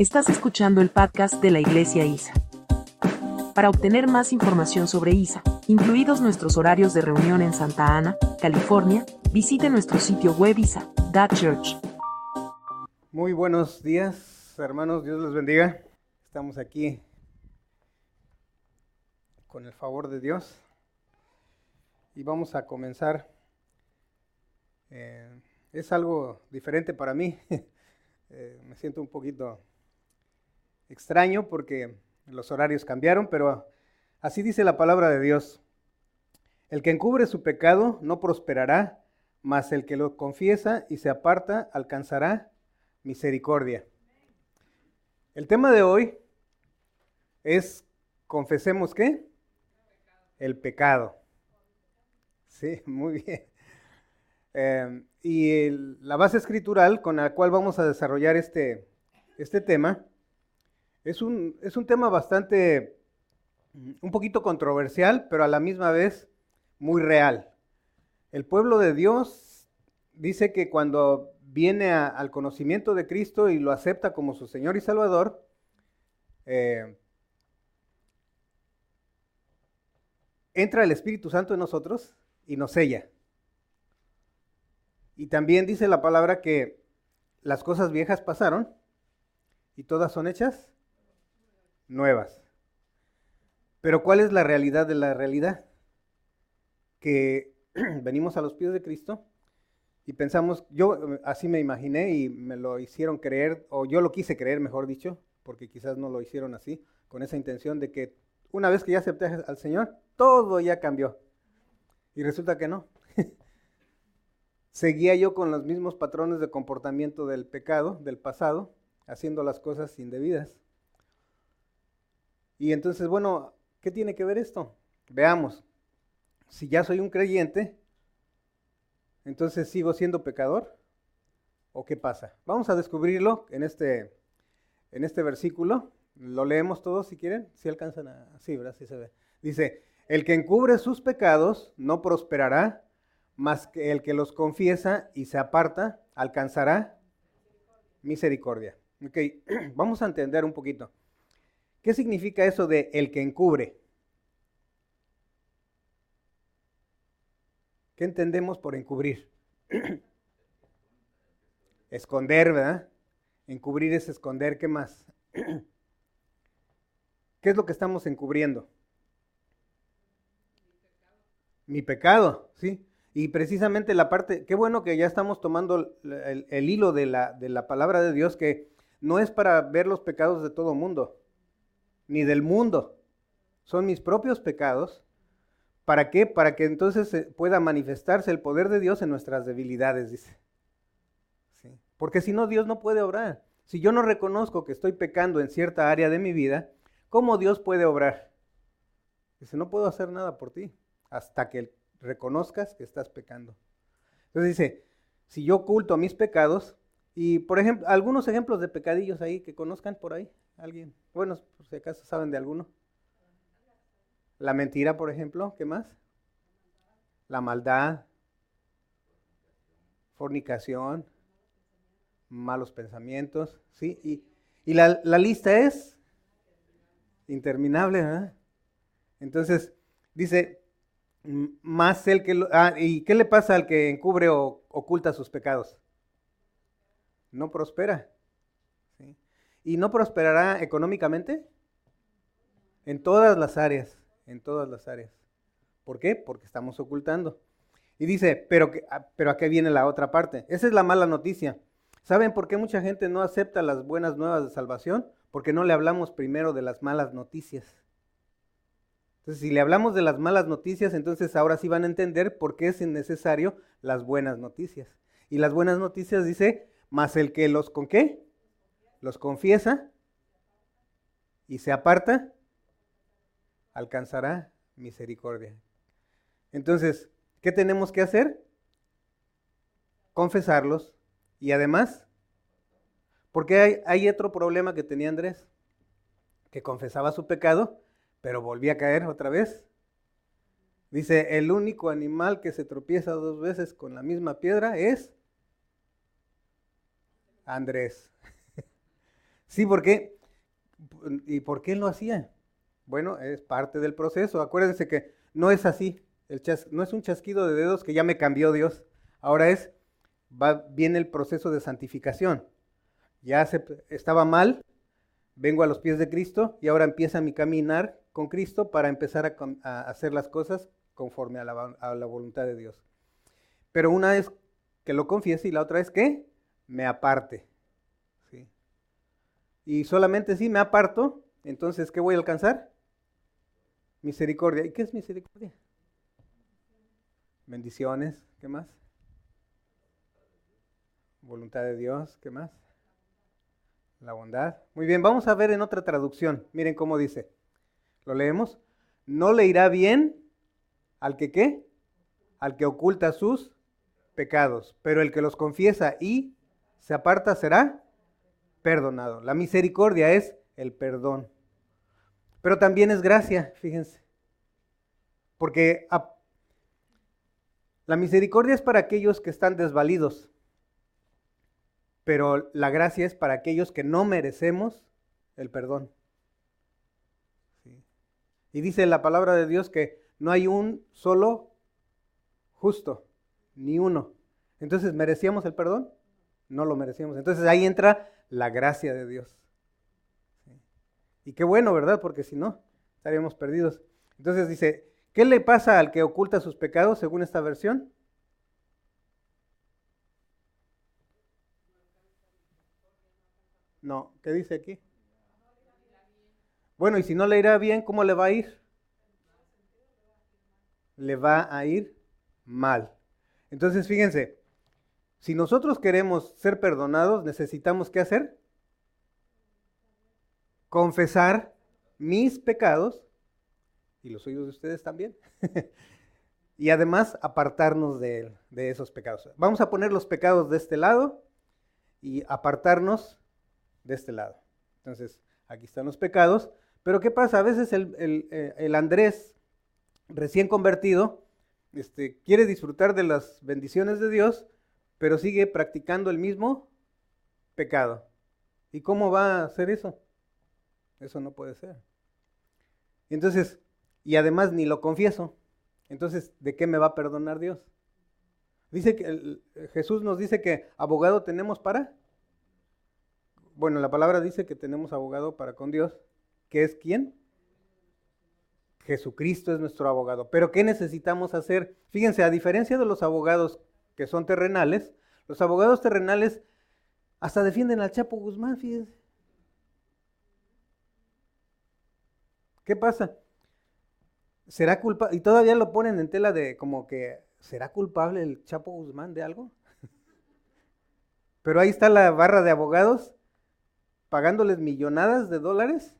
Estás escuchando el podcast de la Iglesia ISA. Para obtener más información sobre ISA, incluidos nuestros horarios de reunión en Santa Ana, California, visite nuestro sitio web isa.church. Muy buenos días, hermanos, Dios les bendiga. Estamos aquí con el favor de Dios y vamos a comenzar. Eh, es algo diferente para mí. Eh, me siento un poquito extraño porque los horarios cambiaron, pero así dice la palabra de Dios. El que encubre su pecado no prosperará, mas el que lo confiesa y se aparta alcanzará misericordia. El tema de hoy es, confesemos qué? El pecado. Sí, muy bien. Eh, y la base escritural con la cual vamos a desarrollar este, este tema es un, es un tema bastante, mm, un poquito controversial, pero a la misma vez muy real. El pueblo de Dios dice que cuando viene al conocimiento de Cristo y lo acepta como su Señor y Salvador, eh, entra el Espíritu Santo en nosotros y nos sella. Y también dice la palabra que las cosas viejas pasaron y todas son hechas nuevas. Pero ¿cuál es la realidad de la realidad? Que venimos a los pies de Cristo y pensamos, yo eh, así me imaginé y me lo hicieron creer, o yo lo quise creer, mejor dicho, porque quizás no lo hicieron así, con esa intención de que una vez que ya acepté al Señor, todo ya cambió. Y resulta que no. Seguía yo con los mismos patrones de comportamiento del pecado, del pasado, haciendo las cosas indebidas. Y entonces, bueno, ¿qué tiene que ver esto? Veamos. Si ya soy un creyente, entonces sigo siendo pecador. ¿O qué pasa? Vamos a descubrirlo en este, en este versículo. Lo leemos todos si quieren. Si alcanzan a... Sí, ¿verdad? Sí se ve. Dice, el que encubre sus pecados no prosperará, mas que el que los confiesa y se aparta alcanzará misericordia. Ok, vamos a entender un poquito. ¿Qué significa eso de el que encubre? ¿Qué entendemos por encubrir? esconder, ¿verdad? Encubrir es esconder, ¿qué más? ¿Qué es lo que estamos encubriendo? Mi pecado, ¿sí? Y precisamente la parte, qué bueno que ya estamos tomando el, hilo de la, de la palabra de Dios, que no es para ver los pecados de todo mundo ni del mundo. Son mis propios pecados. ¿Para qué? Para que entonces pueda manifestarse el poder de Dios en nuestras debilidades, dice. Porque si no, Dios no puede obrar. Si yo no reconozco que estoy pecando en cierta área de mi vida, ¿cómo Dios puede obrar? Dice, no puedo hacer nada por ti hasta que reconozcas que estás pecando. Entonces dice, si yo oculto mis pecados, y por ejemplo, algunos ejemplos de pecadillos ahí que conozcan por ahí. ¿Alguien? Bueno, por si acaso saben de alguno. La mentira, por ejemplo. ¿Qué más? La maldad. Fornicación. Malos pensamientos. ¿Sí? Y, y la, la, lista es interminable. ¿verdad? Entonces, dice, más el que... Lo, ah, ¿Y qué le pasa al que encubre o oculta sus pecados? No prospera. ¿Y no prosperará económicamente? En todas las áreas, en todas las áreas. ¿Por qué? Porque estamos ocultando. Y dice, pero, ah, pero ¿a qué viene la otra parte? Esa es la mala noticia. ¿Saben por qué mucha gente no acepta las buenas nuevas de salvación? Porque no le hablamos primero de las malas noticias. Entonces, si le hablamos de las malas noticias, entonces ahora sí van a entender por qué es necesario las buenas noticias. Y las buenas noticias dice, más el que los con qué? los confiesa y se aparta, alcanzará misericordia. Entonces, ¿qué tenemos que hacer? Confesarlos y además, porque hay, hay otro problema que tenía Andrés, que confesaba su pecado, pero volvía a caer otra vez. Dice, el único animal que se tropieza dos veces con la misma piedra es Andrés. Sí, ¿por qué? ¿Y por qué lo hacía? Bueno, es parte del proceso. Acuérdense que no es así. No es un chasquido de dedos que ya me cambió Dios. Ahora es, va, viene el proceso de santificación. Ya se, estaba mal, vengo a los pies de Cristo y ahora empieza mi caminar con Cristo para empezar a, hacer las cosas conforme a la, a la, voluntad de Dios. Pero una es que lo confiese y la otra es que me aparte. ¿sí? Y solamente si me aparto, entonces, ¿qué voy a alcanzar? Misericordia. ¿Y qué es misericordia? Bendiciones. ¿Qué más? Voluntad de Dios. ¿Qué más? La bondad. Muy bien, vamos a ver en otra traducción. Miren cómo dice. ¿Lo leemos? No le irá bien al que qué? Al que oculta sus pecados, pero el que los confiesa y se aparta será perdonado. La misericordia es el perdón. Pero también es gracia, fíjense. Porque la misericordia es para aquellos que están desvalidos, pero la gracia es para aquellos que no merecemos el perdón. Y dice la palabra de Dios que no hay un solo justo, ni uno. Entonces, ¿merecíamos el perdón? No lo merecíamos. Entonces ahí entra la gracia de Dios. Y qué bueno, ¿verdad? Porque si no, estaríamos perdidos. Entonces dice, ¿qué le pasa al que oculta sus pecados según esta versión? No, ¿qué dice aquí? Bueno, y si no le irá bien, ¿cómo le va a ir? Le va a ir mal. Entonces, fíjense, si nosotros queremos ser perdonados, necesitamos qué hacer? confesar mis pecados y los suyos de ustedes también. y además apartarnos de, esos pecados. Vamos a poner los pecados de este lado y apartarnos de este lado. Entonces, aquí están los pecados. Pero ¿qué pasa? A veces el, eh, Andrés, recién convertido, este, quiere disfrutar de las bendiciones de Dios, pero sigue practicando el mismo pecado. ¿Y cómo va a hacer eso? Eso no puede ser. Entonces, y además ni lo confieso. Entonces, ¿de qué me va a perdonar Dios? Dice que Jesús nos dice que abogado tenemos para. Bueno, la palabra dice que tenemos abogado para con Dios, que es quién? Jesucristo es nuestro abogado. Pero ¿qué necesitamos hacer? Fíjense, a diferencia de los abogados que son terrenales, los abogados terrenales hasta defienden al Chapo Guzmán, fíjense. ¿Qué pasa? ¿Será culpable? Y todavía lo ponen en tela de como que, ¿será culpable el Chapo Guzmán de algo? Pero ahí está la barra de abogados pagándoles millonadas de dólares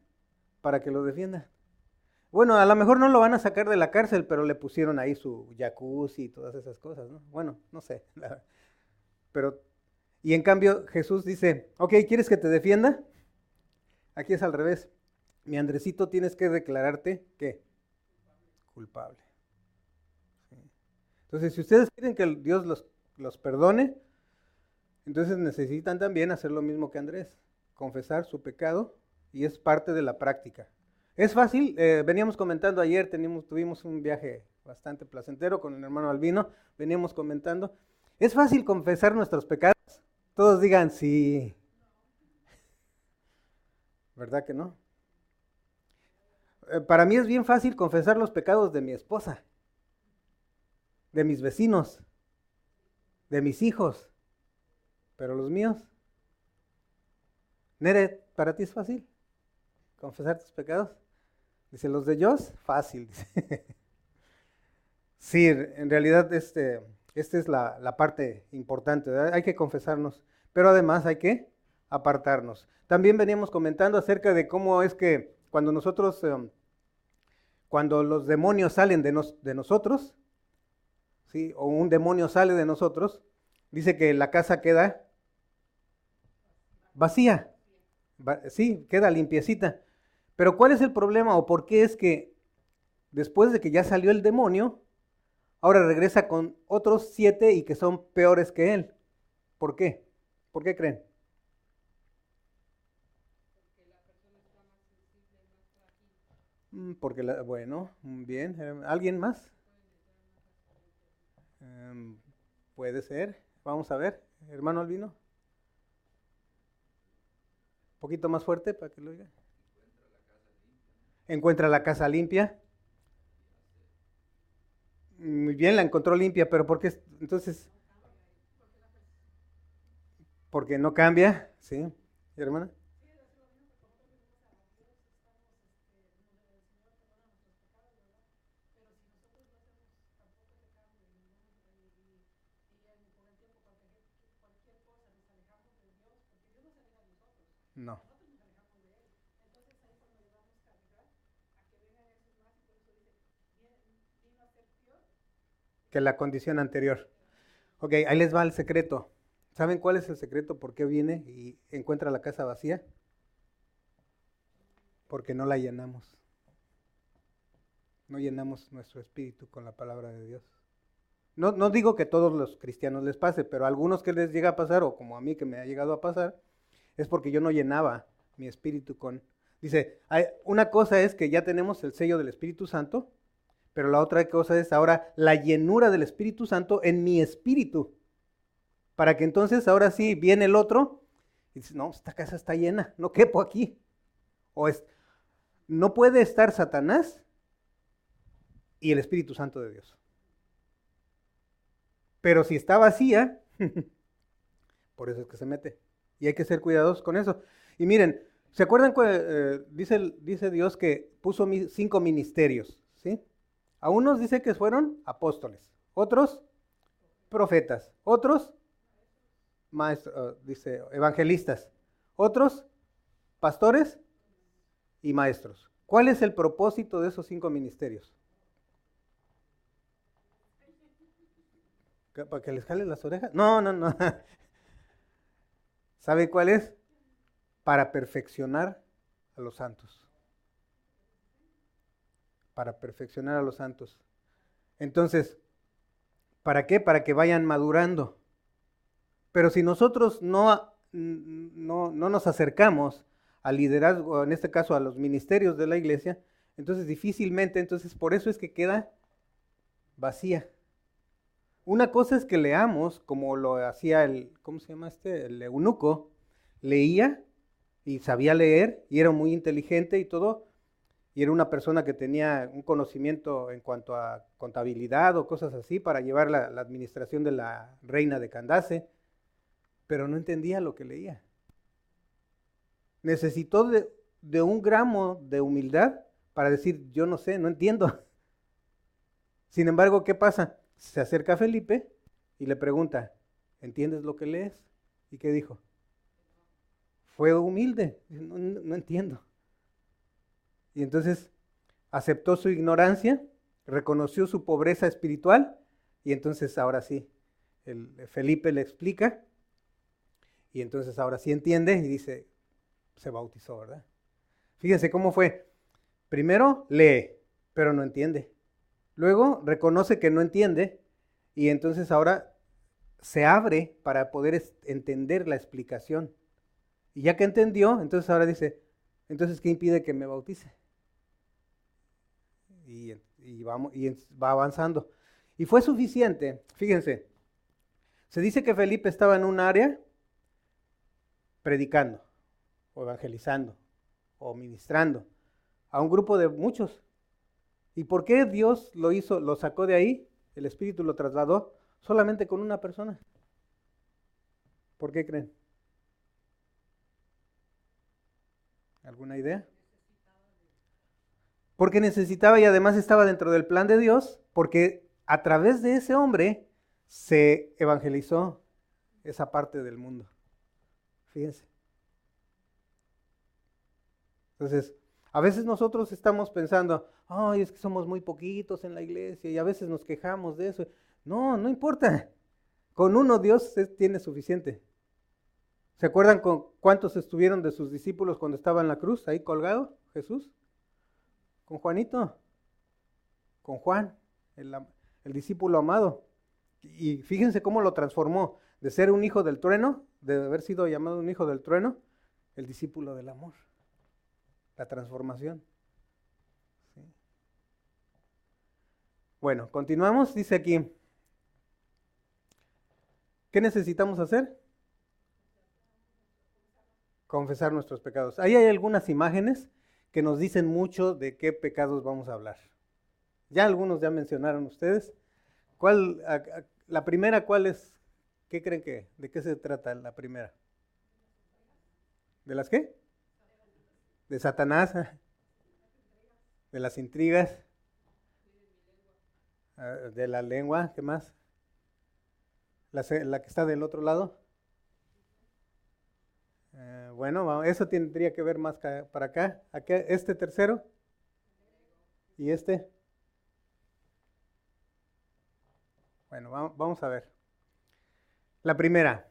para que lo defienda. Bueno, a lo mejor no lo van a sacar de la cárcel, pero le pusieron ahí su jacuzzi y todas esas cosas, ¿no? Bueno, no sé. Pero, y en cambio Jesús dice, ok, ¿quieres que te defienda? Aquí es al revés mi Andresito, tienes que declararte ¿qué? culpable. Entonces, si ustedes quieren que Dios los, los perdone, entonces necesitan también hacer lo mismo que Andrés, confesar su pecado y es parte de la práctica. Es fácil, eh, veníamos comentando ayer, tuvimos un viaje bastante placentero con el hermano Albino, veníamos comentando, es fácil confesar nuestros pecados. Todos digan sí. ¿Verdad que no? Eh, para mí es bien fácil confesar los pecados de mi esposa, de mis vecinos, de mis hijos, pero los míos. Nere, ¿para ti es fácil confesar tus pecados? Dice, los de Dios, fácil. sí, en realidad este, esta es la, la parte importante, hay que confesarnos, pero además hay que apartarnos. También veníamos comentando acerca de cómo es que cuando nosotros em, cuando los demonios salen de, de nosotros, ¿sí? o un demonio sale de nosotros, dice que la casa queda vacía, sí, queda limpiecita. Pero ¿cuál es el problema o por qué es que después de que ya salió el demonio, ahora regresa con otros siete y que son peores que él? ¿Por qué? ¿Por qué creen? Mm, porque la, bueno, mm, bien. Eh, ¿Alguien más? Em, puede ser. Vamos a ver. Hermano Albino. Un poquito más fuerte para que lo oiga. Encuentra la casa limpia. Muy bien, la encontró limpia, pero ¿por qué? Entonces, porque no cambia, ¿sí? hermana? No. Que la condición anterior. Ok, ahí les va el secreto. ¿Saben cuál es el secreto por qué viene y encuentra la casa vacía? Porque no la llenamos. No llenamos nuestro espíritu con la palabra de Dios. No, no digo que todos los cristianos les pase, pero a algunos que les llega a pasar, o como a mí que me ha llegado a pasar, es porque yo no llenaba mi espíritu con... Dice, hay, una cosa es que ya tenemos el sello del Espíritu Santo, pero la otra cosa es ahora la llenura del Espíritu Santo en mi espíritu. Para que entonces ahora sí viene el otro y dice, no, esta casa está llena, no quepo aquí. O es, no puede estar Satanás y el Espíritu Santo de Dios. Pero si está vacía, por eso es que se mete. Y hay que ser cuidadosos con eso. Y miren, ¿se acuerdan eh, dice, dice Dios que puso cinco ministerios? ¿sí? A unos dice que fueron apóstoles, otros profetas, otros maestros, eh, dice evangelistas, otros pastores y maestros. ¿Cuál es el propósito de esos cinco ministerios? ¿Para que les jalen las orejas? No, no, no. ¿Sabe cuál es? Para perfeccionar a los santos. Para perfeccionar a los santos. Entonces, ¿para qué? Para que vayan madurando. Pero si nosotros no, no, no nos acercamos al liderazgo, en este caso a los ministerios de la iglesia, entonces difícilmente, entonces por eso es que queda vacía. Una cosa es que leamos, como lo hacía el, ¿cómo se llama este? El eunuco, leía y sabía leer y era muy inteligente y todo, y era una persona que tenía un conocimiento en cuanto a contabilidad o cosas así para llevar la, administración de la reina de Candace, pero no entendía lo que leía. Necesitó de, de un gramo de humildad para decir, yo no sé, no entiendo. Sin embargo, ¿qué pasa? se acerca a Felipe y le pregunta, ¿entiendes lo que lees? ¿Y qué dijo? Fue humilde, no, entiendo. Y entonces aceptó su ignorancia, reconoció su pobreza espiritual y entonces ahora sí, el, Felipe le explica y entonces ahora sí entiende y dice, se bautizó, ¿verdad? Fíjense cómo fue. Primero lee, pero no entiende. Luego reconoce que no entiende y entonces ahora se abre para poder entender la explicación. Y ya que entendió, entonces ahora dice, entonces ¿qué impide que me bautice? Y, va avanzando. Y fue suficiente, fíjense, se dice que Felipe estaba en un área predicando, o evangelizando, o ministrando a un grupo de muchos. ¿Y por qué Dios lo hizo, lo sacó de ahí? El Espíritu lo trasladó solamente con una persona. ¿Por qué creen? ¿Alguna idea? Porque necesitaba y además estaba dentro del plan de Dios, porque a través de ese hombre se evangelizó esa parte del mundo. Fíjense. Entonces, a veces nosotros estamos pensando, ay, es que somos muy poquitos en la iglesia y a veces nos quejamos de eso. No, no importa. Con uno Dios tiene suficiente. ¿Se acuerdan con cuántos estuvieron de sus discípulos cuando estaba en la cruz, ahí colgado, Jesús? Con Juanito, con Juan, el, discípulo amado. Y fíjense cómo lo transformó de ser un hijo del trueno, de haber sido llamado un hijo del trueno, el discípulo del amor la transformación. Bueno, continuamos. Dice aquí, ¿qué necesitamos hacer? Confesar nuestros pecados. Ahí hay algunas imágenes que nos dicen mucho de qué pecados vamos a hablar. Ya algunos ya mencionaron ustedes. ¿Cuál, la primera, cuál es? ¿Qué creen que? ¿De qué se trata la primera? ¿De las qué? De Satanás, de las intrigas, ah, de la lengua, ¿qué más? La, que está del otro lado. Eh, bueno, eso tendría que ver más para acá. Este tercero y este. Bueno, vamos a ver. La primera,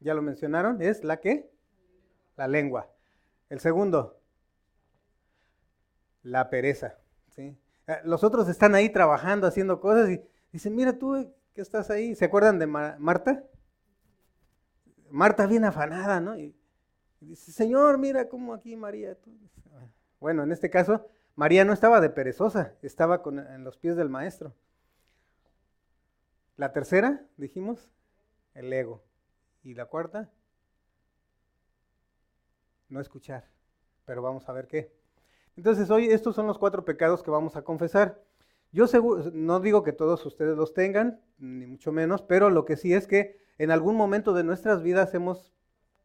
ya lo mencionaron, es la que? La lengua. El segundo, la pereza. Eh, los otros están ahí trabajando, haciendo cosas y dicen, mira tú que estás ahí. ¿Se acuerdan de Marta? Marta bien afanada, ¿no? Y, dice, Señor, mira cómo aquí María. Bueno, en este caso, María no estaba de perezosa, estaba con, en los pies del maestro. La tercera, dijimos, el ego. Y la cuarta, no escuchar. Pero vamos a ver qué. Entonces hoy estos son los cuatro pecados que vamos a confesar. Yo no digo que todos ustedes los tengan, ni mucho menos, pero lo que sí es que en algún momento de nuestras vidas hemos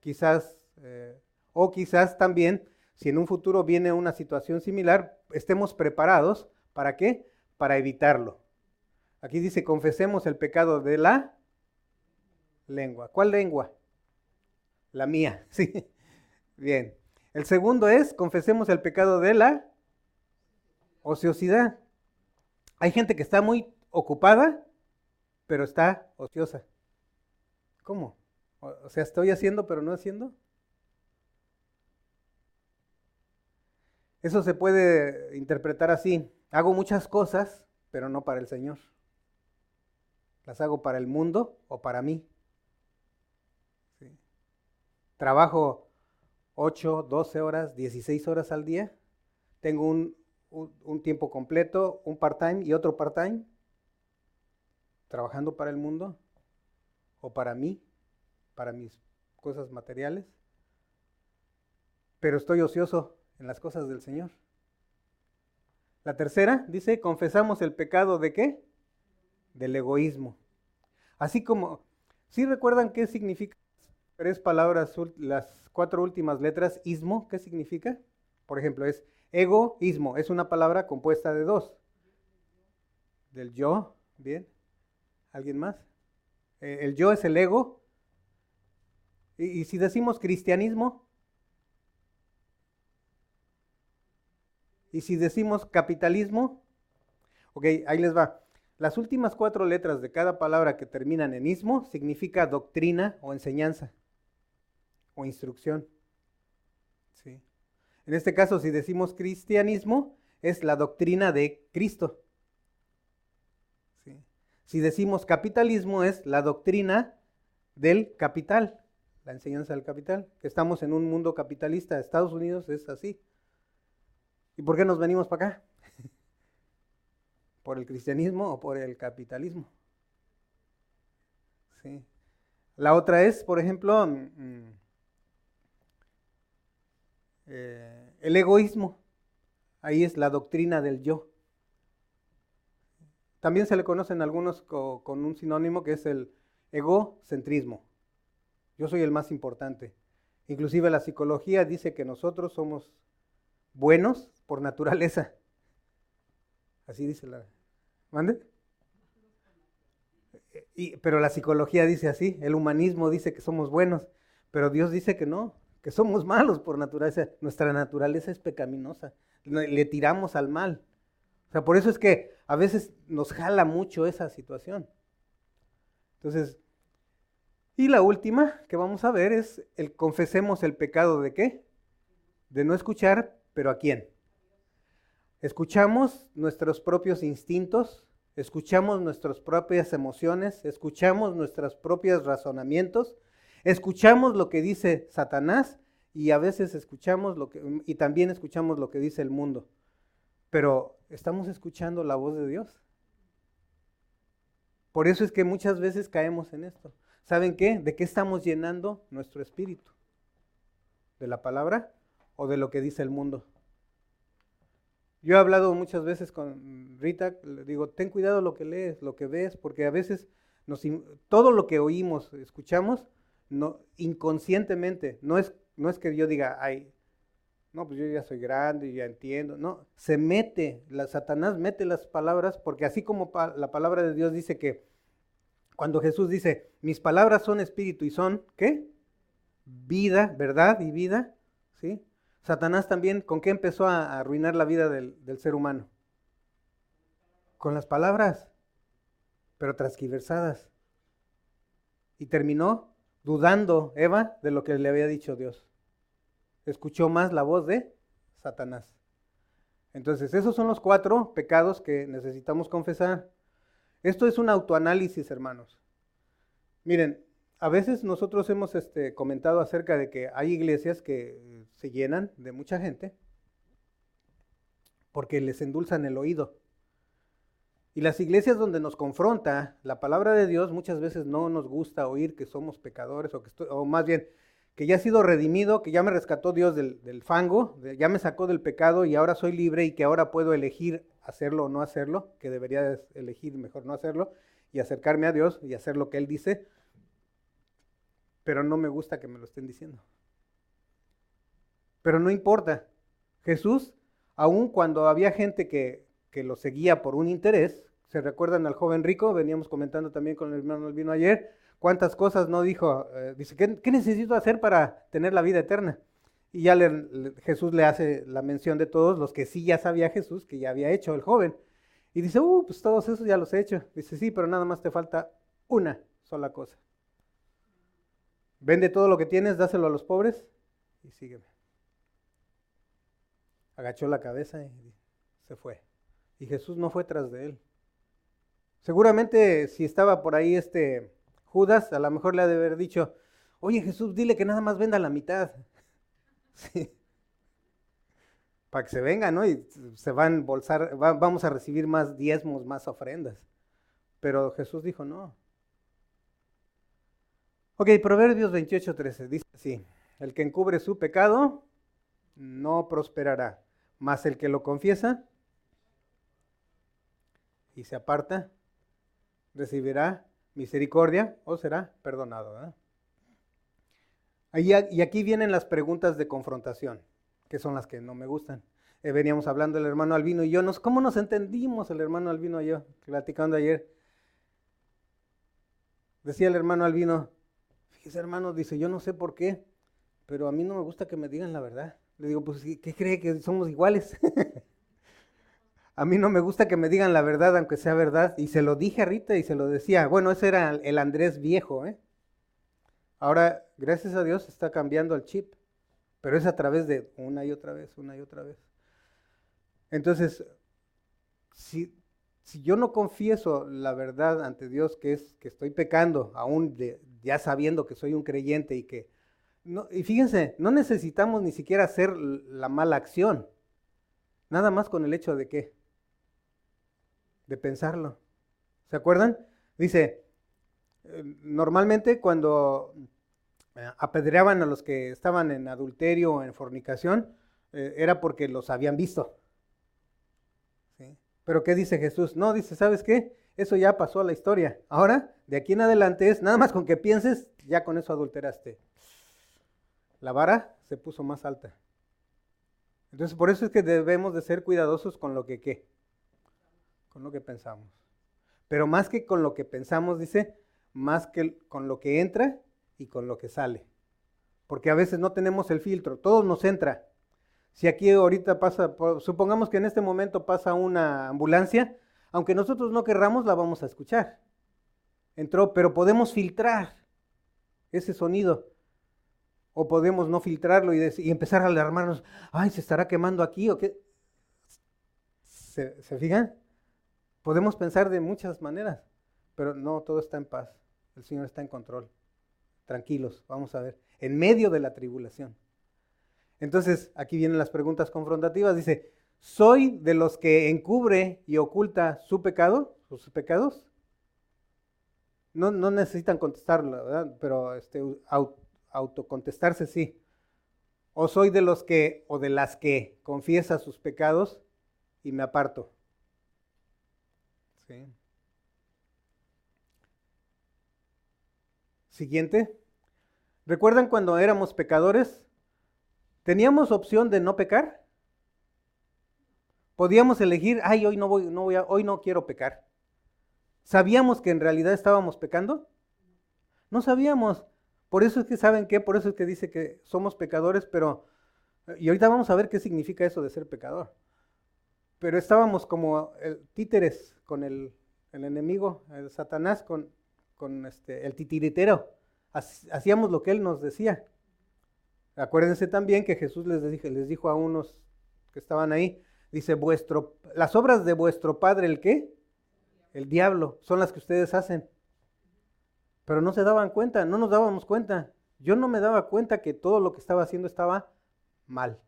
quizás, eh, o quizás también, si en un futuro viene una situación similar, estemos preparados. ¿Para qué? Para evitarlo. Aquí dice, confesemos el pecado de la lengua. ¿Cuál lengua? La mía, sí. Bien. El segundo es, confesemos el pecado de la ociosidad. Hay gente que está muy ocupada, pero está ociosa. ¿Cómo? O sea, estoy haciendo, pero no haciendo. Eso se puede interpretar así. Hago muchas cosas, pero no para el Señor. ¿Las hago para el mundo o para mí? Trabajo 8, 12 horas, 16 horas al día. Tengo un, un tiempo completo, un part-time y otro part-time. Trabajando para el mundo o para mí, para mis cosas materiales. Pero estoy ocioso en las cosas del Señor. La tercera dice, confesamos el pecado de qué? del egoísmo. Así como, si recuerdan qué significa tres palabras, las cuatro últimas letras, ismo, ¿qué significa? Por ejemplo, es egoísmo, es una palabra compuesta de dos. Del yo, bien. ¿Alguien más? Eh, el yo es el ego. Y, y si decimos cristianismo, y si decimos capitalismo, ok, ahí les va. Las últimas cuatro letras de cada palabra que terminan en ismo significa doctrina o enseñanza o instrucción. ¿Sí? En este caso, si decimos cristianismo, es la doctrina de Cristo. ¿Sí? Si decimos capitalismo, es la doctrina del capital, la enseñanza del capital, que estamos en un mundo capitalista. Estados Unidos es así. ¿Y por qué nos venimos para acá? por el cristianismo o por el capitalismo. Sí. La otra es, por ejemplo, mm, eh, el egoísmo. Ahí es la doctrina del yo. También se le conocen algunos con un sinónimo que es el egocentrismo. Yo soy el más importante. Inclusive la psicología dice que nosotros somos buenos por naturaleza. Así dice la, ¿Mande? Y, pero la psicología dice así, el humanismo dice que somos buenos, pero Dios dice que no, que somos malos por naturaleza. Nuestra naturaleza es pecaminosa, le tiramos al mal. O sea, por eso es que a veces nos jala mucho esa situación. Entonces, y la última que vamos a ver es el confesemos el pecado de qué? De no escuchar, pero ¿a quién? Escuchamos nuestros propios instintos, escuchamos nuestras propias emociones, escuchamos nuestros propios razonamientos, escuchamos lo que dice Satanás y a veces escuchamos lo que y también escuchamos lo que dice el mundo. pero ¿estamos escuchando la voz de Dios? Por eso es que muchas veces caemos en esto. ¿Saben qué? ¿De qué estamos llenando nuestro espíritu? ¿De la palabra o de lo que dice el mundo? Yo he hablado muchas veces con Rita, le digo, ten cuidado lo que lees, lo que ves, porque a veces todo lo que oímos, escuchamos, inconscientemente, no es, no es que yo diga, ay, no, pues yo ya soy grande y ya entiendo. No, se mete, la Satanás mete las palabras, porque así como la palabra de Dios dice que cuando Jesús dice, mis palabras son espíritu y son, ¿qué? Vida, verdad y vida, ¿sí? Satanás también, ¿con qué empezó a arruinar la vida del, ser humano? Con las palabras, pero transquiversadas. Y terminó dudando Eva de lo que le había dicho Dios. Escuchó más la voz de Satanás. Entonces, esos son los cuatro pecados que necesitamos confesar. Esto es un autoanálisis, hermanos. Miren, a veces nosotros hemos este, comentado acerca de que hay iglesias que se llenan de mucha gente porque les endulzan el oído. Y las iglesias donde nos confronta la palabra de Dios muchas veces no nos gusta oír que somos pecadores o que estoy, o más bien que ya he sido redimido, que ya me rescató Dios del, fango, ya me sacó del pecado y ahora soy libre y que ahora puedo elegir hacerlo o no hacerlo, que debería elegir mejor no hacerlo y acercarme a Dios y hacer lo que Él dice pero no me gusta que me lo estén diciendo. Pero no importa. Jesús, aun cuando había gente que, lo seguía por un interés, ¿se recuerdan al joven rico? Veníamos comentando también con el hermano Albino ayer, cuántas cosas no dijo. Eh, dice, ¿qué, necesito hacer para tener la vida eterna? Y ya Jesús le hace la mención de todos los que sí ya sabía Jesús, que ya había hecho el joven. Y dice, uh, pues todos esos ya los he hecho. Dice, sí, pero nada más te falta una sola cosa. Vende todo lo que tienes, dáselo a los pobres y sígueme. Agachó la cabeza y se fue. Y Jesús no fue tras de él. Seguramente si estaba por ahí este Judas, a lo mejor le ha de haber dicho, oye Jesús, dile que nada más venda la mitad. Para que se venga, ¿no? Y se van a embolsar, vamos a recibir más diezmos, más ofrendas. Pero Jesús dijo, no, Ok, Proverbios 28, 13 dice así, el que encubre su pecado no prosperará, mas el que lo confiesa y se aparta recibirá misericordia o será perdonado. y aquí vienen las preguntas de confrontación, que son las que no me gustan. Eh, veníamos hablando el hermano Albino y yo, nos, ¿cómo nos entendimos el hermano Albino y yo, platicando ayer? Decía el hermano Albino, Fíjese, hermano, dice, yo no sé por qué, pero a mí no me gusta que me digan la verdad. Le digo, pues, ¿qué cree que somos iguales? a mí no me gusta que me digan la verdad, aunque sea verdad. Y se lo dije a Rita y se lo decía. Bueno, ese era el Andrés viejo, ¿eh? Ahora, gracias a Dios, está cambiando el chip. Pero es a través de una y otra vez, una y otra vez. Entonces, si, si yo no confieso la verdad ante Dios, que es que estoy pecando, aún ya sabiendo que soy un creyente y que... No, y fíjense, no necesitamos ni siquiera hacer la mala acción. Nada más con el hecho de qué? De pensarlo. ¿Se acuerdan? Dice, eh, normalmente cuando eh, apedreaban a los que estaban en adulterio o en fornicación, eh, era porque los habían visto. Pero ¿qué dice Jesús? No, dice, ¿sabes qué? Eso ya pasó a la historia. Ahora, de aquí en adelante es, nada más con que pienses, ya con eso adulteraste. La vara se puso más alta. Entonces, por eso es que debemos de ser cuidadosos con lo que qué, con lo que pensamos. Pero más que con lo que pensamos, dice, más que con lo que entra y con lo que sale. Porque a veces no tenemos el filtro, todo nos entra. Si aquí ahorita pasa, supongamos que en este momento pasa una ambulancia, aunque nosotros no querramos, la vamos a escuchar. Entró, pero podemos filtrar ese sonido. O podemos no filtrarlo y, empezar a alarmarnos. Ay, ¿se estará quemando aquí o qué? ¿Se, ¿Se fijan? Podemos pensar de muchas maneras, pero no, todo está en paz. El Señor está en control. Tranquilos, vamos a ver. En medio de la tribulación. Entonces, aquí vienen las preguntas confrontativas. Dice, ¿soy de los que encubre y oculta su pecado, sus pecados? No, no necesitan contestarlo, ¿verdad? Pero este, autocontestarse sí. ¿O soy de los que o de las que confiesa sus pecados y me aparto? Siguiente. ¿Recuerdan cuando éramos pecadores? ¿Teníamos opción de no pecar? Podíamos elegir, ay, hoy no voy, no voy a, hoy no quiero pecar. ¿Sabíamos que en realidad estábamos pecando? No sabíamos. Por eso es que, ¿saben qué? Por eso es que dice que somos pecadores, pero, y ahorita vamos a ver qué significa eso de ser pecador. Pero estábamos como títeres con el, enemigo, el Satanás, con, con este, el titiritero. Hacíamos lo que él nos decía. Acuérdense también que Jesús les, les dijo a unos que estaban ahí, dice, vuestro, las obras de vuestro padre, ¿el qué? El diablo, son las que ustedes hacen. Pero no se daban cuenta, no nos dábamos cuenta. Yo no me daba cuenta que todo lo que estaba haciendo estaba mal.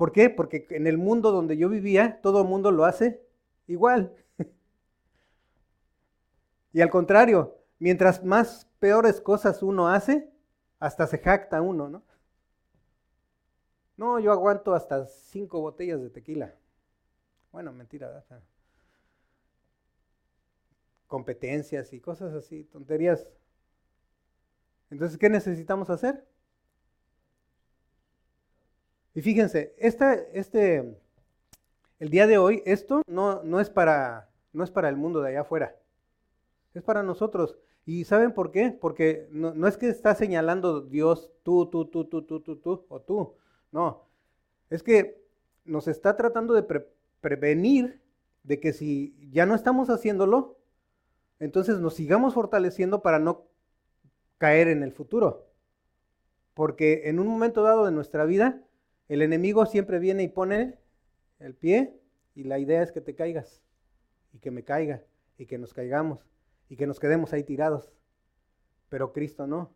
¿Por qué? Porque en el mundo donde yo vivía, todo el mundo lo hace igual. y al contrario, mientras más peores cosas uno hace, hasta se jacta uno, ¿no? No, yo aguanto hasta cinco botellas de tequila. Bueno, mentira, ¿verdad? competencias y cosas así, tonterías. Entonces, ¿qué necesitamos hacer? Y fíjense, este, el día de hoy, esto no, no, es para, no es para el mundo de allá afuera, es para nosotros. ¿Y saben por qué? Porque no, es que está señalando Dios tú, tú, tú, tú, tú, tú, tú o tú. No, es que nos está tratando de prevenir de que si ya no estamos haciéndolo, entonces nos sigamos fortaleciendo para no caer en el futuro. Porque en un momento dado de nuestra vida, el enemigo siempre viene y pone el pie y la idea es que te caigas y que me caiga y que nos caigamos y que nos quedemos ahí tirados. Pero Cristo no.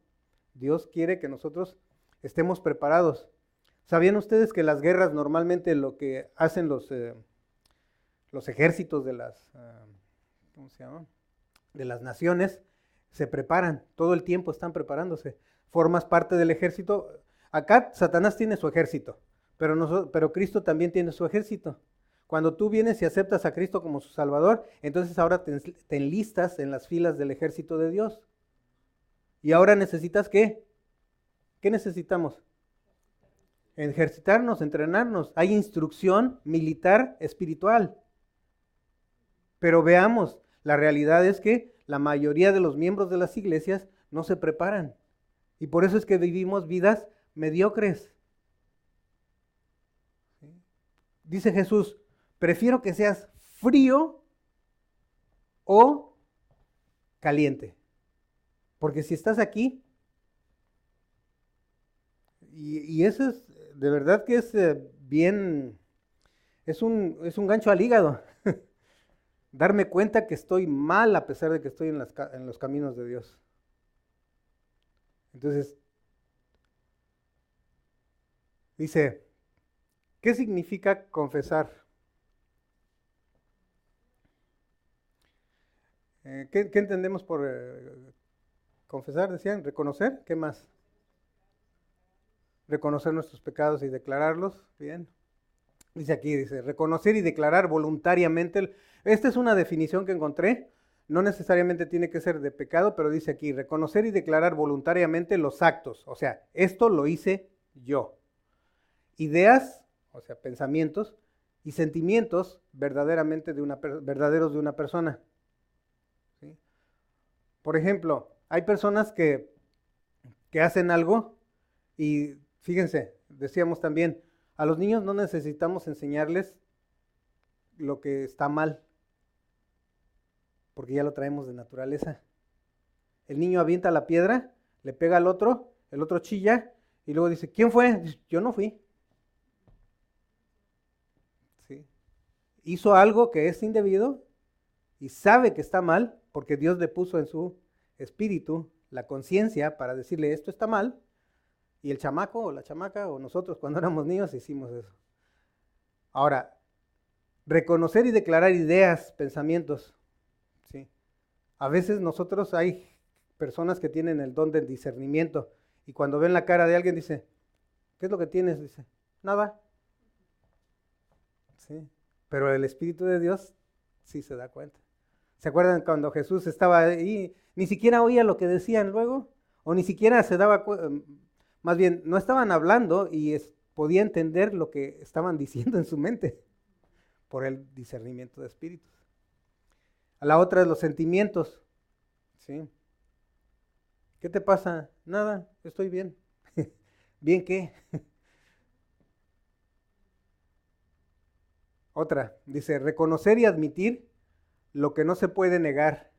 Dios quiere que nosotros estemos preparados. ¿Sabían ustedes que las guerras normalmente lo que hacen los, eh, los ejércitos de las, ah, ¿cómo se llama? de las naciones se preparan, todo el tiempo están preparándose. Formas parte del ejército. Acá Satanás tiene su ejército, pero, pero Cristo también tiene su ejército. Cuando tú vienes y aceptas a Cristo como su Salvador, entonces ahora te, te enlistas en las filas del ejército de Dios. Y ahora necesitas qué? ¿Qué necesitamos? Ejercitarnos, entrenarnos. Hay instrucción militar espiritual. Pero veamos, la realidad es que la mayoría de los miembros de las iglesias no se preparan. Y por eso es que vivimos vidas mediocres. Dice Jesús, prefiero que seas frío o caliente. Porque si estás aquí, y, eso es, de verdad que es eh, bien, es un, es un gancho al hígado darme cuenta que estoy mal a pesar de que estoy en, los caminos de Dios. Entonces, dice, ¿qué significa confesar? Eh, ¿qué, entendemos por eh, confesar? Decían, reconocer, ¿qué más? Reconocer nuestros pecados y declararlos, bien. Dice aquí, dice, reconocer y declarar voluntariamente. Esta es una definición que encontré. No necesariamente tiene que ser de pecado, pero dice aquí, reconocer y declarar voluntariamente los actos. O sea, esto lo hice yo. Ideas, o sea, pensamientos y sentimientos verdaderamente de una, verdaderos de una persona. Por ejemplo, hay personas que, que hacen algo y fíjense, decíamos también, a los niños no necesitamos enseñarles lo que está mal, porque ya lo traemos de naturaleza. El niño avienta la piedra, le pega al otro, el otro chilla y luego dice, ¿quién fue? Yo no fui. ¿Sí? Hizo algo que es indebido y sabe que está mal porque Dios le puso en su espíritu la conciencia para decirle esto está mal y el chamaco o la chamaca o nosotros cuando éramos niños hicimos eso. Ahora, reconocer y declarar ideas, pensamientos. ¿sí? A veces nosotros hay personas que tienen el don del discernimiento y cuando ven la cara de alguien dice, ¿qué es lo que tienes? Dice, nada. ¿Sí? Pero el Espíritu de Dios sí se da cuenta. ¿Se acuerdan cuando Jesús estaba ahí? Ni siquiera oía lo que decían luego, o ni siquiera se daba cuenta, más bien, no estaban hablando y podía entender lo que estaban diciendo en su mente por el discernimiento de espíritus. A la otra es los sentimientos. ¿sí? ¿Qué te pasa? Nada, estoy bien. ¿Bien qué? Otra, dice, reconocer y admitir lo que no se puede negar,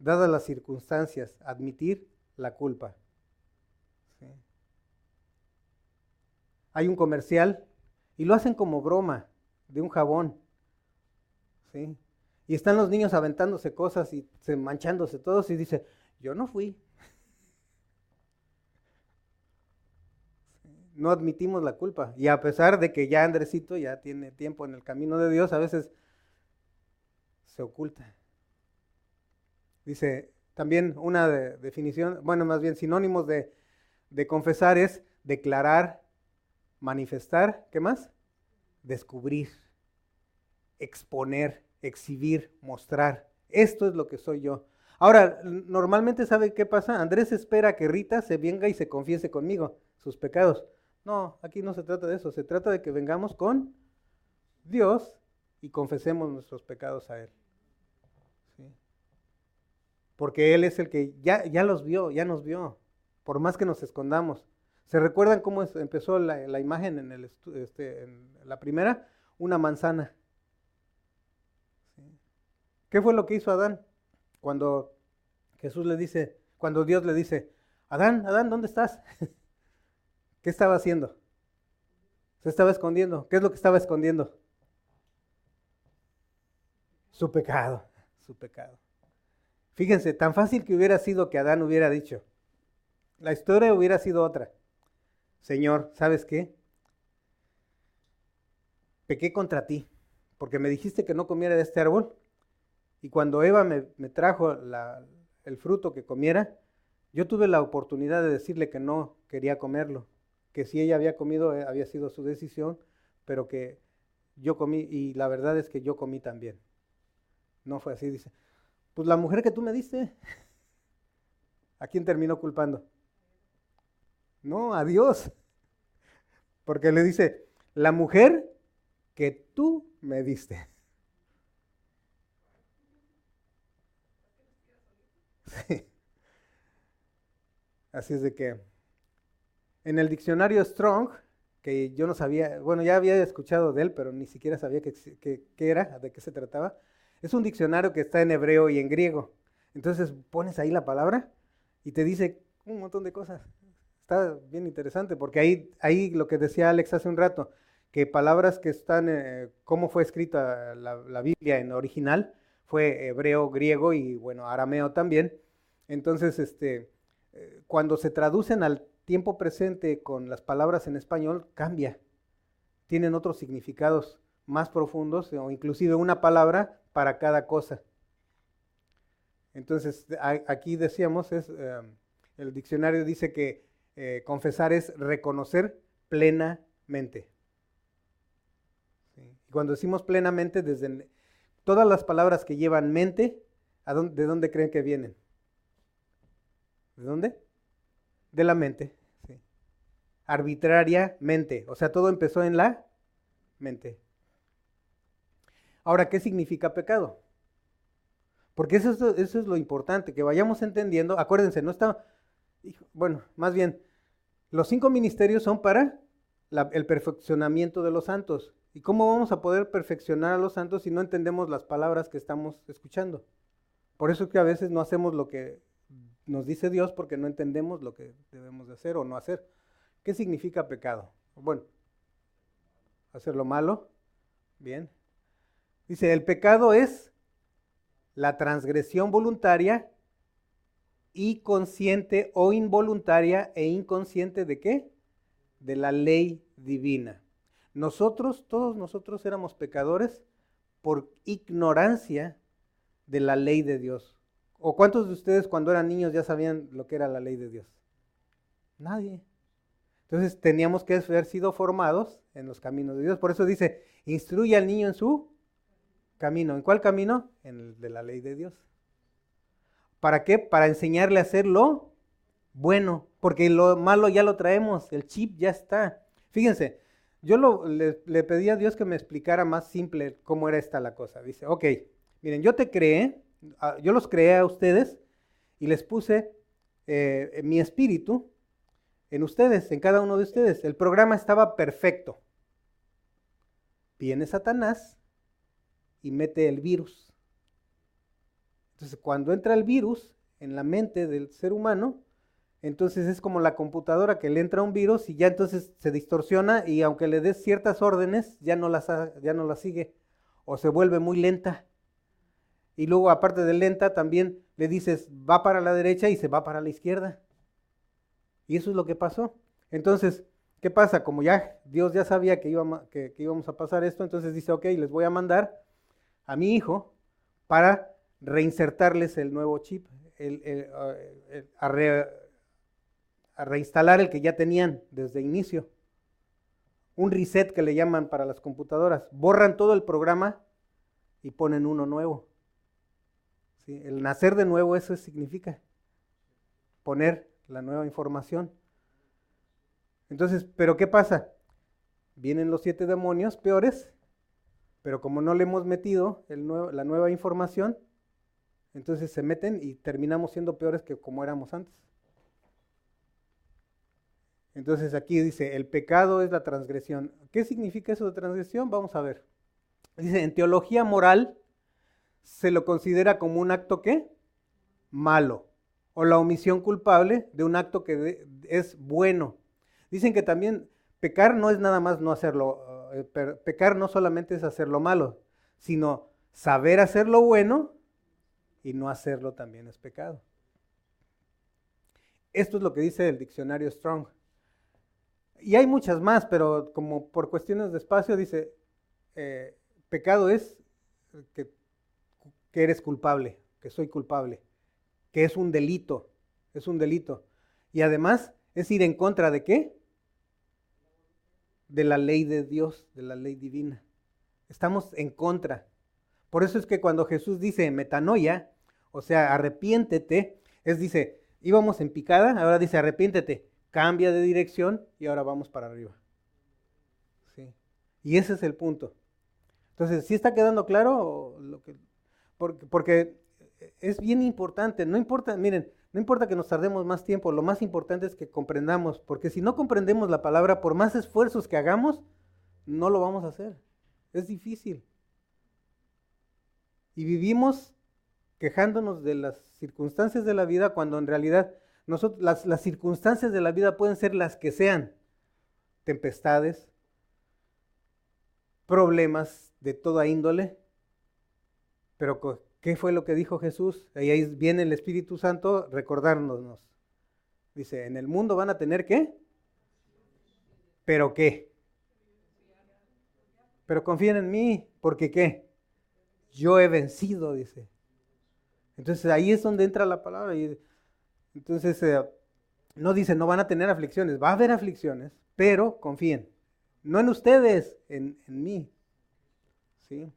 dadas las circunstancias, admitir la culpa. Hay un comercial y lo hacen como broma de un jabón. ¿sí? Y están los niños aventándose cosas y se manchándose todos y dice, yo no fui. No admitimos la culpa. Y a pesar de que ya Andresito ya tiene tiempo en el camino de Dios, a veces se oculta. Dice también una definición, bueno, más bien sinónimos de, de confesar es declarar, manifestar, ¿qué más? Descubrir, exponer, exhibir, mostrar. Esto es lo que soy yo. Ahora, normalmente sabe qué pasa. Andrés espera que Rita se venga y se confiese conmigo sus pecados. No, aquí no se trata de eso, se trata de que vengamos con Dios y confesemos nuestros pecados a Él. Porque Él es el que ya, ya los vio, ya nos vio, por más que nos escondamos. ¿Se recuerdan cómo empezó la, imagen en, el, este, en la primera? Una manzana. ¿Qué fue lo que hizo Adán? Cuando Jesús le dice, cuando Dios le dice, Adán, Adán, ¿dónde estás? ¿Qué estaba haciendo? Se estaba escondiendo. ¿Qué es lo que estaba escondiendo? Su pecado, su pecado. Fíjense, tan fácil que hubiera sido que Adán hubiera dicho. La historia hubiera sido otra. Señor, ¿sabes qué? Pequé contra ti, porque me dijiste que no comiera de este árbol. Y cuando Eva me, trajo el fruto que comiera, yo tuve la oportunidad de decirle que no quería comerlo que si ella había comido eh, había sido su decisión, pero que yo comí y la verdad es que yo comí también. No fue así, dice. Pues la mujer que tú me diste, ¿a quién terminó culpando? No, a Dios. Porque le dice, la mujer que tú me diste. Así es de que en el diccionario Strong, que yo no sabía, bueno, ya había escuchado de él, pero ni siquiera sabía qué era, de qué se trataba. Es un diccionario que está en hebreo y en griego. Entonces pones ahí la palabra y te dice un montón de cosas. Está bien interesante, porque ahí, ahí lo que decía Alex hace un rato, que palabras que están, eh, cómo fue escrita la, Biblia en original, fue hebreo, griego y bueno, arameo también. Entonces, este, eh, cuando se traducen al tiempo presente con las palabras en español cambia. Tienen otros significados más profundos o inclusive una palabra para cada cosa. Entonces, aquí decíamos, es, em, el diccionario dice que eh, confesar es reconocer plenamente. Y cuando decimos plenamente, desde todas las palabras que llevan mente, ¿de dónde creen que vienen? ¿De dónde? De la mente, arbitrariamente. O sea, todo empezó en la mente. Ahora, ¿qué significa pecado? Porque eso es, lo importante, que vayamos entendiendo. Acuérdense, no está, bueno, más bien, los cinco ministerios son para el perfeccionamiento de los santos. ¿Y cómo vamos a poder perfeccionar a los santos si no entendemos las palabras que estamos escuchando? Por eso es que a veces no hacemos lo que nos dice Dios porque no entendemos lo que debemos de hacer o no hacer. ¿Qué significa pecado? Bueno, hacer lo malo. Bien. Dice, el pecado es la transgresión voluntaria y consciente o involuntaria e inconsciente de qué? De la ley divina. nosotros, todos nosotros éramos pecadores por ignorancia de la ley de Dios. ¿O cuántos de ustedes cuando eran niños ya sabían lo que era la ley de Dios? Nadie. Entonces teníamos que haber sido formados en los caminos de Dios. Por eso dice, instruye al niño en su camino. ¿En cuál camino? En el de la ley de Dios. ¿Para qué? Para enseñarle a hacer lo bueno, porque lo malo ya lo traemos, el chip ya está. Fíjense, yo le, le, pedí a Dios que me explicara más simple cómo era esta la cosa. Dice, ok, miren, yo te creé, yo los creé a ustedes y les puse eh, mi espíritu en ustedes, en cada uno de ustedes. El programa estaba perfecto. Viene Satanás y mete el virus. Entonces, cuando entra el virus en la mente del ser humano, entonces es como la computadora que le entra un virus y ya entonces se distorsiona y aunque le des ciertas órdenes, ya no las, ya no las sigue o se vuelve muy lenta. Y luego aparte de lenta también le dices va para la derecha y se va para la izquierda. Y eso es lo que pasó. Entonces, ¿qué pasa? Como ya Dios ya sabía que, que, íbamos a pasar esto, entonces dice, ok, les voy a mandar a mi hijo para reinsertarles el nuevo chip, a, a reinstalar el que ya tenían desde inicio. Un reset que le llaman para las computadoras. Borran todo el programa y ponen uno nuevo. El nacer de nuevo, eso significa poner la nueva información. Entonces, ¿pero qué pasa? Vienen los siete demonios peores, pero como no le hemos metido la nueva información, entonces se meten y terminamos siendo peores que como éramos antes. Entonces aquí dice, el pecado es la transgresión. ¿Qué significa eso de transgresión? Vamos a ver. Dice, en teología moral se lo considera como un acto que malo o la omisión culpable de un acto que es bueno. Dicen que también pecar no es nada más no hacerlo, eh, pecar no solamente es hacer lo malo, sino saber hacer lo bueno y no hacerlo también es pecado. Esto es lo que dice el diccionario Strong. Y hay muchas más, pero como por cuestiones de espacio dice, eh, pecado es que, que eres culpable, que soy culpable, que es un delito, es un delito. Y además es ir en contra de qué? De la ley de Dios, de la ley divina. Estamos en contra. Por eso es que cuando Jesús dice metanoia, o sea, arrepiéntete, es dice, íbamos en picada, ahora dice arrepiéntete cambia de dirección y ahora vamos para arriba. ¿Sí? Y ese es el punto. Entonces, ¿sí está quedando claro? Lo que, porque, es bien importante, no importa, miren, no importa que nos tardemos más tiempo, lo más importante es que comprendamos, porque si no comprendemos la palabra, por más esfuerzos que hagamos, no lo vamos a hacer. Es difícil. Y vivimos quejándonos de las circunstancias de la vida cuando en realidad las, las circunstancias de la vida pueden ser las que sean. Tempestades, problemas de toda índole. Pero ¿qué fue lo que dijo Jesús? Ahí viene el Espíritu Santo recordárnoslos. Dice, en el mundo van a tener qué? ¿Pero qué? Pero confíen en mí, porque qué? Yo he vencido, dice. Entonces ahí es donde entra la palabra. Y entonces, eh, no dice, no van a tener aflicciones, va a haber aflicciones, pero confíen, no en ustedes, en, mí. ¿Sí?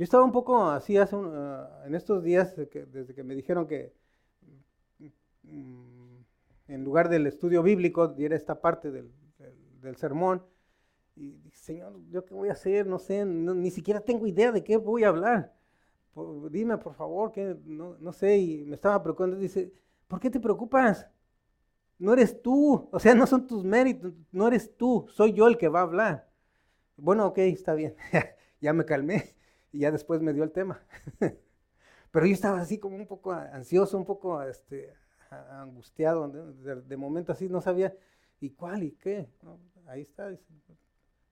Yo estaba un poco así hace ah, en estos días, desde que me dijeron que mm, en lugar del estudio bíblico diera esta parte del, sermón, y dije, Señor, ¿yo qué voy a hacer? No sé, ni siquiera tengo idea de qué voy a hablar. Dime por favor, que no, no, sé, y me estaba preocupando, dice, ¿por qué te preocupas? No eres tú, o sea, no son tus méritos, no eres tú, soy yo el que va a hablar. Bueno, ok, está bien, ya me calmé y ya después me dio el tema. Pero yo estaba así como un poco ansioso, un poco este, angustiado, de, momento así no sabía, ¿y cuál y qué? ahí está.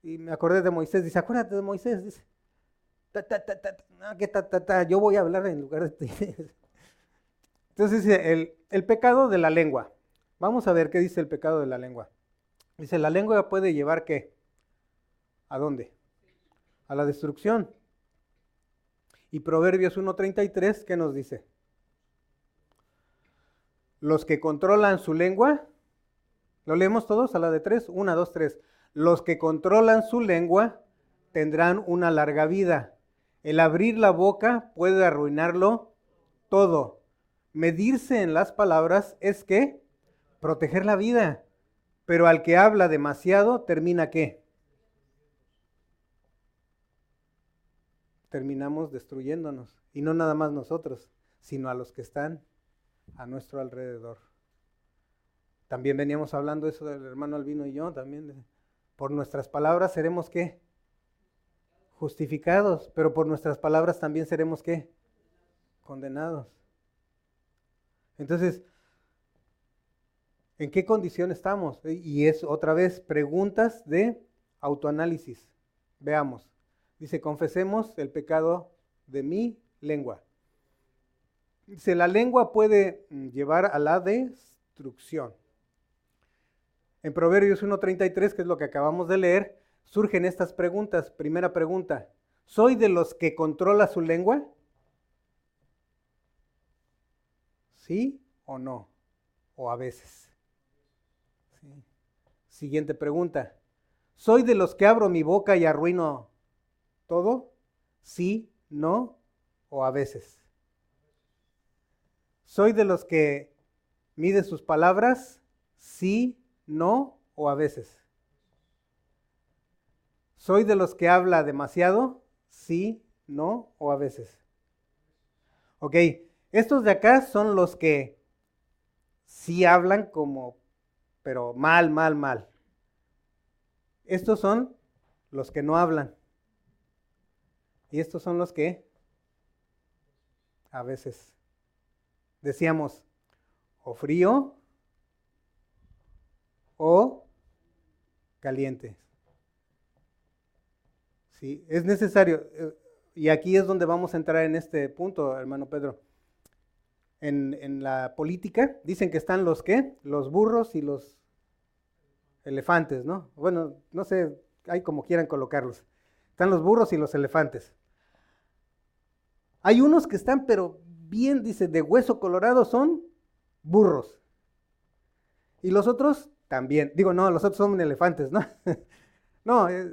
Y me acordé de Moisés, dice, acuérdate de Moisés, dice, yo voy a hablar en lugar de Entonces dice, el, el pecado de la lengua. Vamos a ver qué dice el pecado de la lengua. Dice, la lengua puede llevar qué? ¿A dónde? A la destrucción. Y Proverbios 1.33, ¿qué nos dice? Los que controlan su lengua, ¿lo leemos todos a la de tres? Una, dos, tres. Los que controlan su lengua tendrán una larga vida. El abrir la boca puede arruinarlo todo. Medirse en las palabras es que proteger la vida. Pero al que habla demasiado, termina qué? Terminamos destruyéndonos. Y no nada más nosotros, sino a los que están a nuestro alrededor. También veníamos hablando eso del hermano Albino y yo, también. por nuestras palabras seremos qué? Justificados, pero por nuestras palabras también seremos qué? Condenados. Entonces, ¿en qué condición estamos? Y es otra vez preguntas de autoanálisis. Veamos. Dice, confesemos el pecado de mi lengua. Dice, la lengua puede mm, llevar a la destrucción. En Proverbios 1.33, que es lo que acabamos de leer, surgen estas preguntas. Primera pregunta, ¿soy de los que controla su lengua? ¿Sí o no? O a veces. Siguiente pregunta, ¿soy de los que abro mi boca y arruino todo? ¿Sí, no o a veces? ¿Soy de los que mide sus palabras? ¿Sí, no o a veces? ¿Soy de los que habla demasiado? ¿Sí, no o a veces? Ok, estos de acá son los que sí hablan como, pero mal, mal, mal. Estos son los que no hablan. Y estos son los que a veces decíamos o frío o caliente. Sí, es necesario. Eh, y aquí es donde vamos a entrar en este punto, hermano Pedro. En, en la política dicen que están los qué? Los burros y los elefantes, ¿no? Bueno, no sé, hay como quieran colocarlos. Están los burros y los elefantes. Hay unos que están, pero bien, dice, de hueso colorado son burros. Y los otros también. Digo, no, los otros son elefantes, ¿no? no, eh,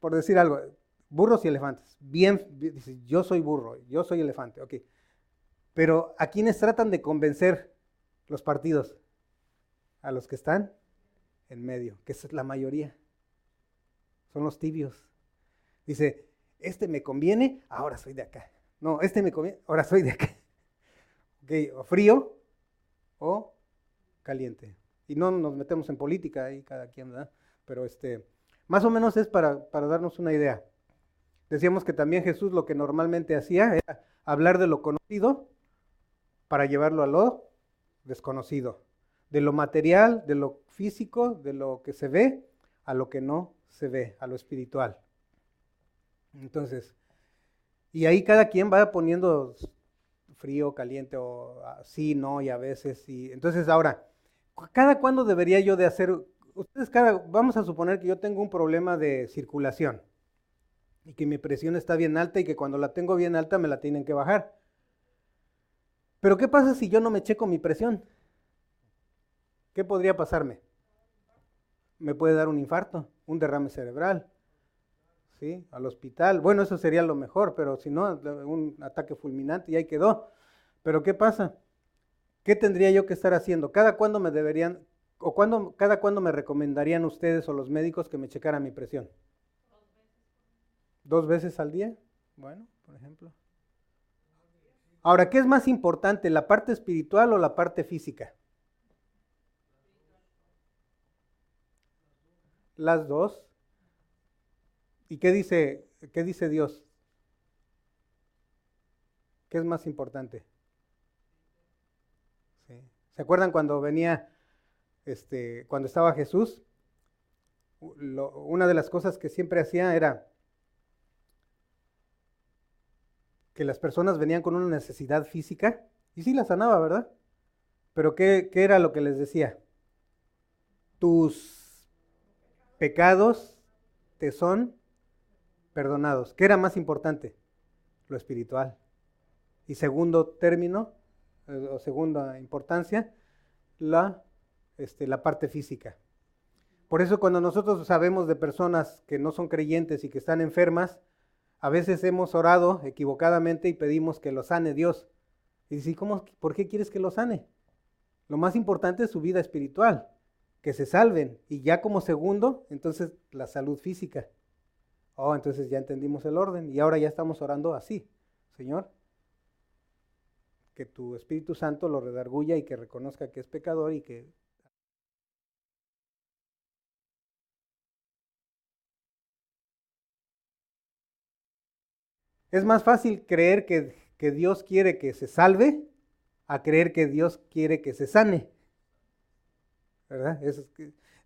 por decir algo, burros y elefantes. Bien, dice, yo soy burro, yo soy elefante, ok. Pero ¿a quiénes tratan de convencer los partidos? A los que están en medio, que es la mayoría. Son los tibios. Dice, este me conviene, ahora soy de acá. No, este me conviene, ahora soy de acá. Okay, o frío o caliente. Y no nos metemos en política ahí cada quien, ¿verdad? Pero este, más o menos es para, para darnos una idea. Decíamos que también Jesús lo que normalmente hacía era hablar de lo conocido para llevarlo a lo desconocido. De lo material, de lo físico, de lo que se ve, a lo que no se ve, a lo espiritual. Entonces, y ahí cada quien va poniendo frío, caliente, o sí, no, y a veces sí. Entonces ahora, ¿cada cuándo debería yo de hacer? Ustedes cada, vamos a suponer que yo tengo un problema de circulación y que mi presión está bien alta y que cuando la tengo bien alta me la tienen que bajar. Pero ¿qué pasa si yo no me checo mi presión? ¿Qué podría pasarme? Me puede dar un infarto, un derrame cerebral, Al hospital. Bueno, eso sería lo mejor, pero si no, un ataque fulminante y ahí quedó. Pero ¿qué pasa? ¿Qué tendría yo que estar haciendo? ¿Cada cuándo me deberían, o cuándo, cada cuándo me recomendarían ustedes o los médicos que me checaran mi presión? ¿Dos veces al día? Bueno, por ejemplo. Ahora, ¿qué es más importante, la parte espiritual o la parte física? Las dos. ¿Y qué dice, qué dice Dios? ¿Qué es más importante? ¿Se acuerdan cuando venía, este, cuando estaba Jesús? una de las cosas que siempre hacía era que las personas venían con una necesidad física y sí la sanaba, ¿verdad? Pero ¿qué, qué era lo que les decía? Tus pecados te son perdonados. ¿Qué era más importante? Lo espiritual. Y segundo término, eh, o segunda importancia, la, este, la parte física. Por eso cuando nosotros sabemos de personas que no son creyentes y que están enfermas, a veces hemos orado equivocadamente y pedimos que lo sane Dios. Y dice, ¿cómo, ¿por qué quieres que lo sane? Lo más importante es su vida espiritual, que se salven. Y ya como segundo, entonces la salud física. Oh, entonces ya entendimos el orden y ahora ya estamos orando así. Señor, que tu Espíritu Santo lo redarguya y que reconozca que es pecador y que Es más fácil creer que, que, Dios quiere que se salve a creer que Dios quiere que se sane. ¿Verdad?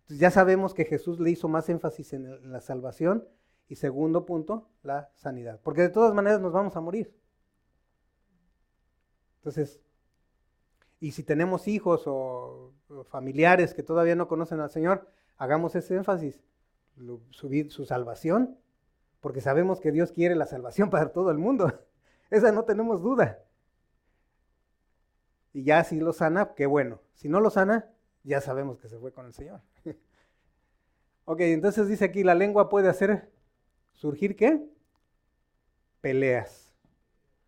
ya sabemos que Jesús le hizo más énfasis en la salvación y segundo punto, la sanidad. Porque de todas maneras nos vamos a morir. Entonces, y si tenemos hijos o, familiares que todavía no conocen al Señor, hagamos ese énfasis, su, su salvación, porque sabemos que Dios quiere la salvación para todo el mundo. Esa no tenemos duda. Y ya si lo sana, qué bueno. Si no lo sana, ya sabemos que se fue con el Señor. ok, entonces dice aquí, la lengua puede hacer surgir qué? Peleas.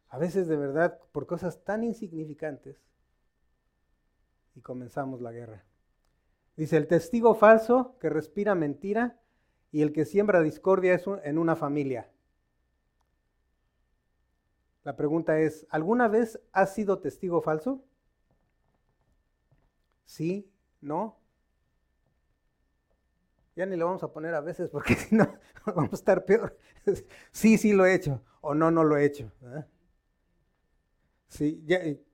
A veces de verdad por cosas tan insignificantes y comenzamos la guerra. Dice, el testigo falso que respira mentira y el que siembra discordia es en una familia. La pregunta es, ¿alguna vez has sido testigo falso? ¿Sí? ¿No? Ya ni lo vamos a poner a veces porque si no vamos a estar peor. sí, sí lo he hecho o no, no lo he hecho. Sí,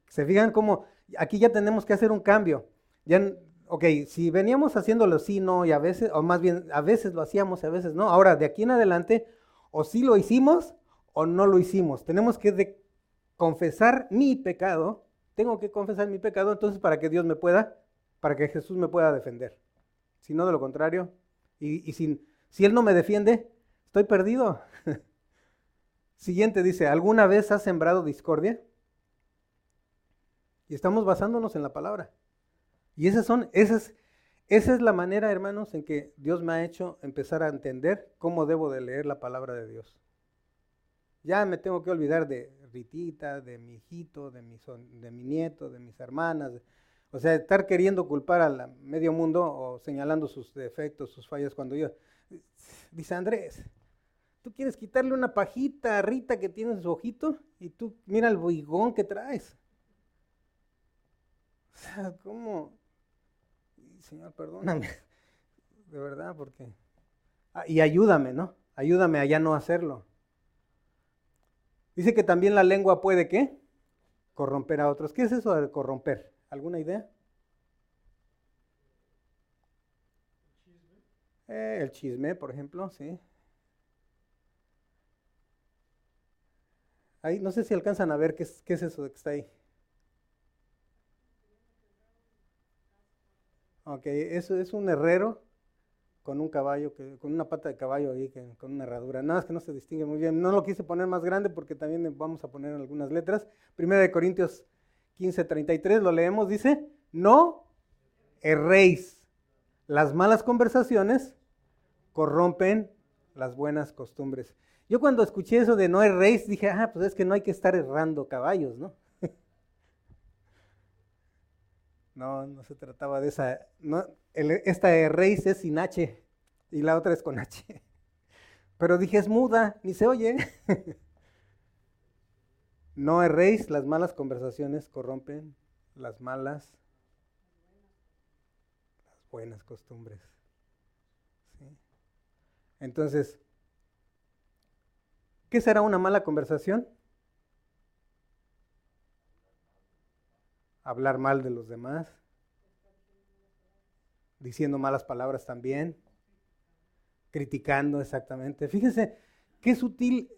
se fijan cómo aquí ya tenemos que hacer un cambio. Ya, ok, si veníamos haciéndolo sí, no, y a veces, o más bien, a veces lo hacíamos y a veces no. Ahora, de aquí en adelante, o sí lo hicimos o no lo hicimos. Tenemos que confesar mi pecado. Tengo que confesar mi pecado, entonces para que Dios me pueda, para que Jesús me pueda defender. Si no, de lo contrario, y, si, si Él no me defiende, estoy perdido. Siguiente dice, ¿alguna vez has sembrado discordia? Y estamos basándonos en la palabra. Y esas son, esas, esa es la manera, hermanos, en que Dios me ha hecho empezar a entender cómo debo de leer la palabra de Dios. Ya me tengo que olvidar de Ritita, de mi hijito, de mi, de mi nieto, de mis hermanas, o sea, estar queriendo culpar al medio mundo o señalando sus defectos, sus fallas, cuando yo, dice Andrés, tú quieres quitarle una pajita a Rita que tiene en su ojito y tú mira el boigón que traes. O sea, ¿cómo? Señor, perdóname, de verdad, porque... Ah, y ayúdame, ¿no? Ayúdame a ya no hacerlo. Dice que también la lengua puede, ¿qué? Corromper a otros. ¿Qué es eso de corromper? ¿Alguna idea? Eh, el chisme, por ejemplo, sí. Ahí, no sé si alcanzan a ver qué es, qué es eso que está ahí. Ok, eso es un herrero con un caballo, que, con una pata de caballo ahí, que, con una herradura. Nada, es que no se distingue muy bien. No lo quise poner más grande porque también vamos a poner algunas letras. Primera de Corintios 15:33 lo leemos, dice, no erréis. Las malas conversaciones corrompen las buenas costumbres. Yo cuando escuché eso de no erréis, dije, ah, pues es que no hay que estar errando caballos, ¿no? no, no se trataba de esa. No, esta erréis es sin H y la otra es con H. Pero dije, es muda, ni se oye. No erréis, las malas conversaciones corrompen las malas, las buenas costumbres. Entonces, ¿qué será una mala conversación? Hablar mal de los demás, diciendo malas palabras también, criticando exactamente. Fíjense qué sutil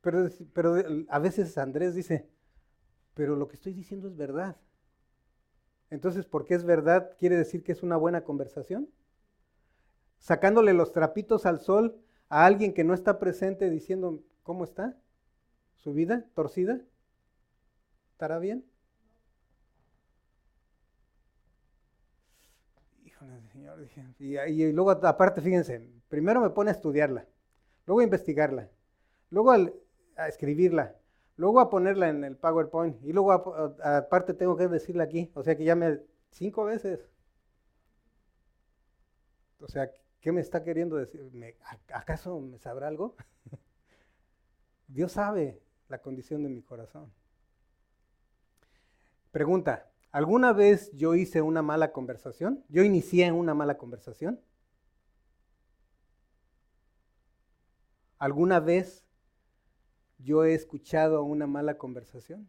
pero, pero a veces Andrés dice, pero lo que estoy diciendo es verdad. Entonces, ¿por qué es verdad? ¿Quiere decir que es una buena conversación? Sacándole los trapitos al sol a alguien que no está presente diciendo, ¿cómo está? ¿Su vida torcida? ¿Estará bien? Híjole, Señor. Y, y luego, aparte, fíjense, primero me pone a estudiarla, luego a investigarla, luego a escribirla, luego a ponerla en el PowerPoint y luego aparte tengo que decirla aquí, o sea que ya me cinco veces. O sea, ¿qué me está queriendo decir? ¿Acaso me sabrá algo? Dios sabe la condición de mi corazón. Pregunta, ¿alguna vez yo hice una mala conversación? ¿Yo inicié una mala conversación? ¿Alguna vez yo he escuchado una mala conversación?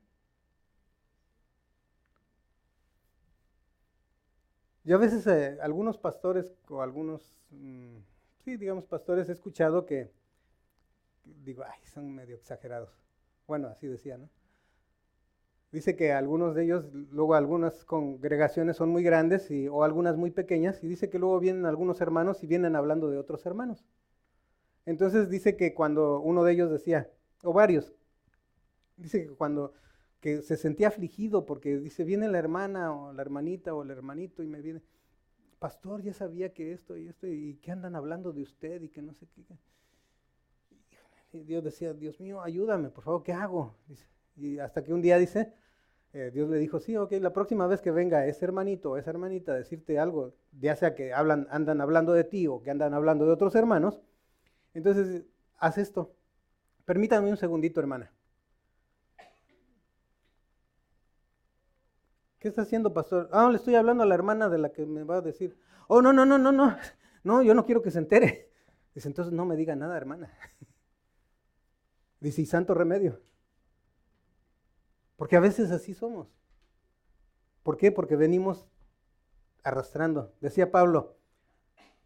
Yo a veces, eh, algunos pastores o algunos, mm, sí, digamos pastores, he escuchado que, digo, ay, son medio exagerados. Bueno, así decía, ¿no? Dice que algunos de ellos, luego algunas congregaciones son muy grandes y, o algunas muy pequeñas, y dice que luego vienen algunos hermanos y vienen hablando de otros hermanos. Entonces dice que cuando uno de ellos decía, o varios, dice que cuando que se sentía afligido porque dice, viene la hermana o la hermanita o el hermanito y me viene, pastor, ya sabía que esto y esto y que andan hablando de usted y que no sé qué. Y Dios decía, Dios mío, ayúdame, por favor, ¿qué hago? y hasta que un día dice, eh, Dios le dijo, sí, ok, la próxima vez que venga ese hermanito o esa hermanita a decirte algo, ya sea que hablan, andan hablando de ti o que andan hablando de otros hermanos, entonces haz esto. Permítame un segundito, hermana. ¿Qué está haciendo, pastor? Ah, le estoy hablando a la hermana de la que me va a decir. Oh, no, no, no, no, no. No, yo no quiero que se entere. Dice, entonces no me diga nada, hermana. Dice, y santo remedio. Porque a veces así somos. ¿Por qué? Porque venimos arrastrando. Decía Pablo,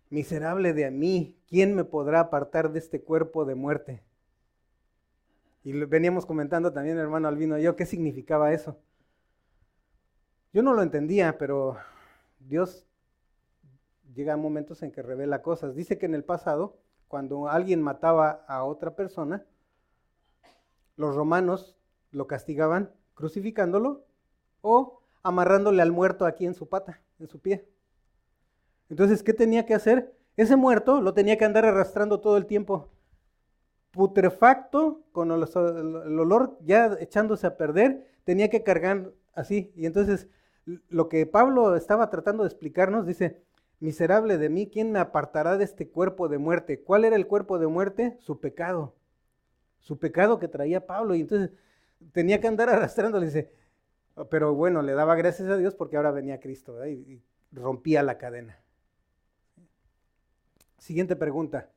miserable de mí, ¿quién me podrá apartar de este cuerpo de muerte? Y veníamos comentando también, hermano Albino y yo, qué significaba eso. Yo no lo entendía, pero Dios llega a momentos en que revela cosas. Dice que en el pasado, cuando alguien mataba a otra persona, los romanos lo castigaban crucificándolo o amarrándole al muerto aquí en su pata, en su pie. Entonces, ¿qué tenía que hacer? Ese muerto lo tenía que andar arrastrando todo el tiempo, putrefacto, con el, olor ya echándose a perder, tenía que cargar así. Y entonces lo que Pablo estaba tratando de explicarnos, dice, miserable de mí, ¿quién me apartará de este cuerpo de muerte? ¿Cuál era el cuerpo de muerte? Su pecado. Su pecado que traía Pablo. Y entonces tenía que andar arrastrándole. Dice, pero bueno, le daba gracias a Dios porque ahora venía Cristo y, rompía la cadena. Siguiente pregunta.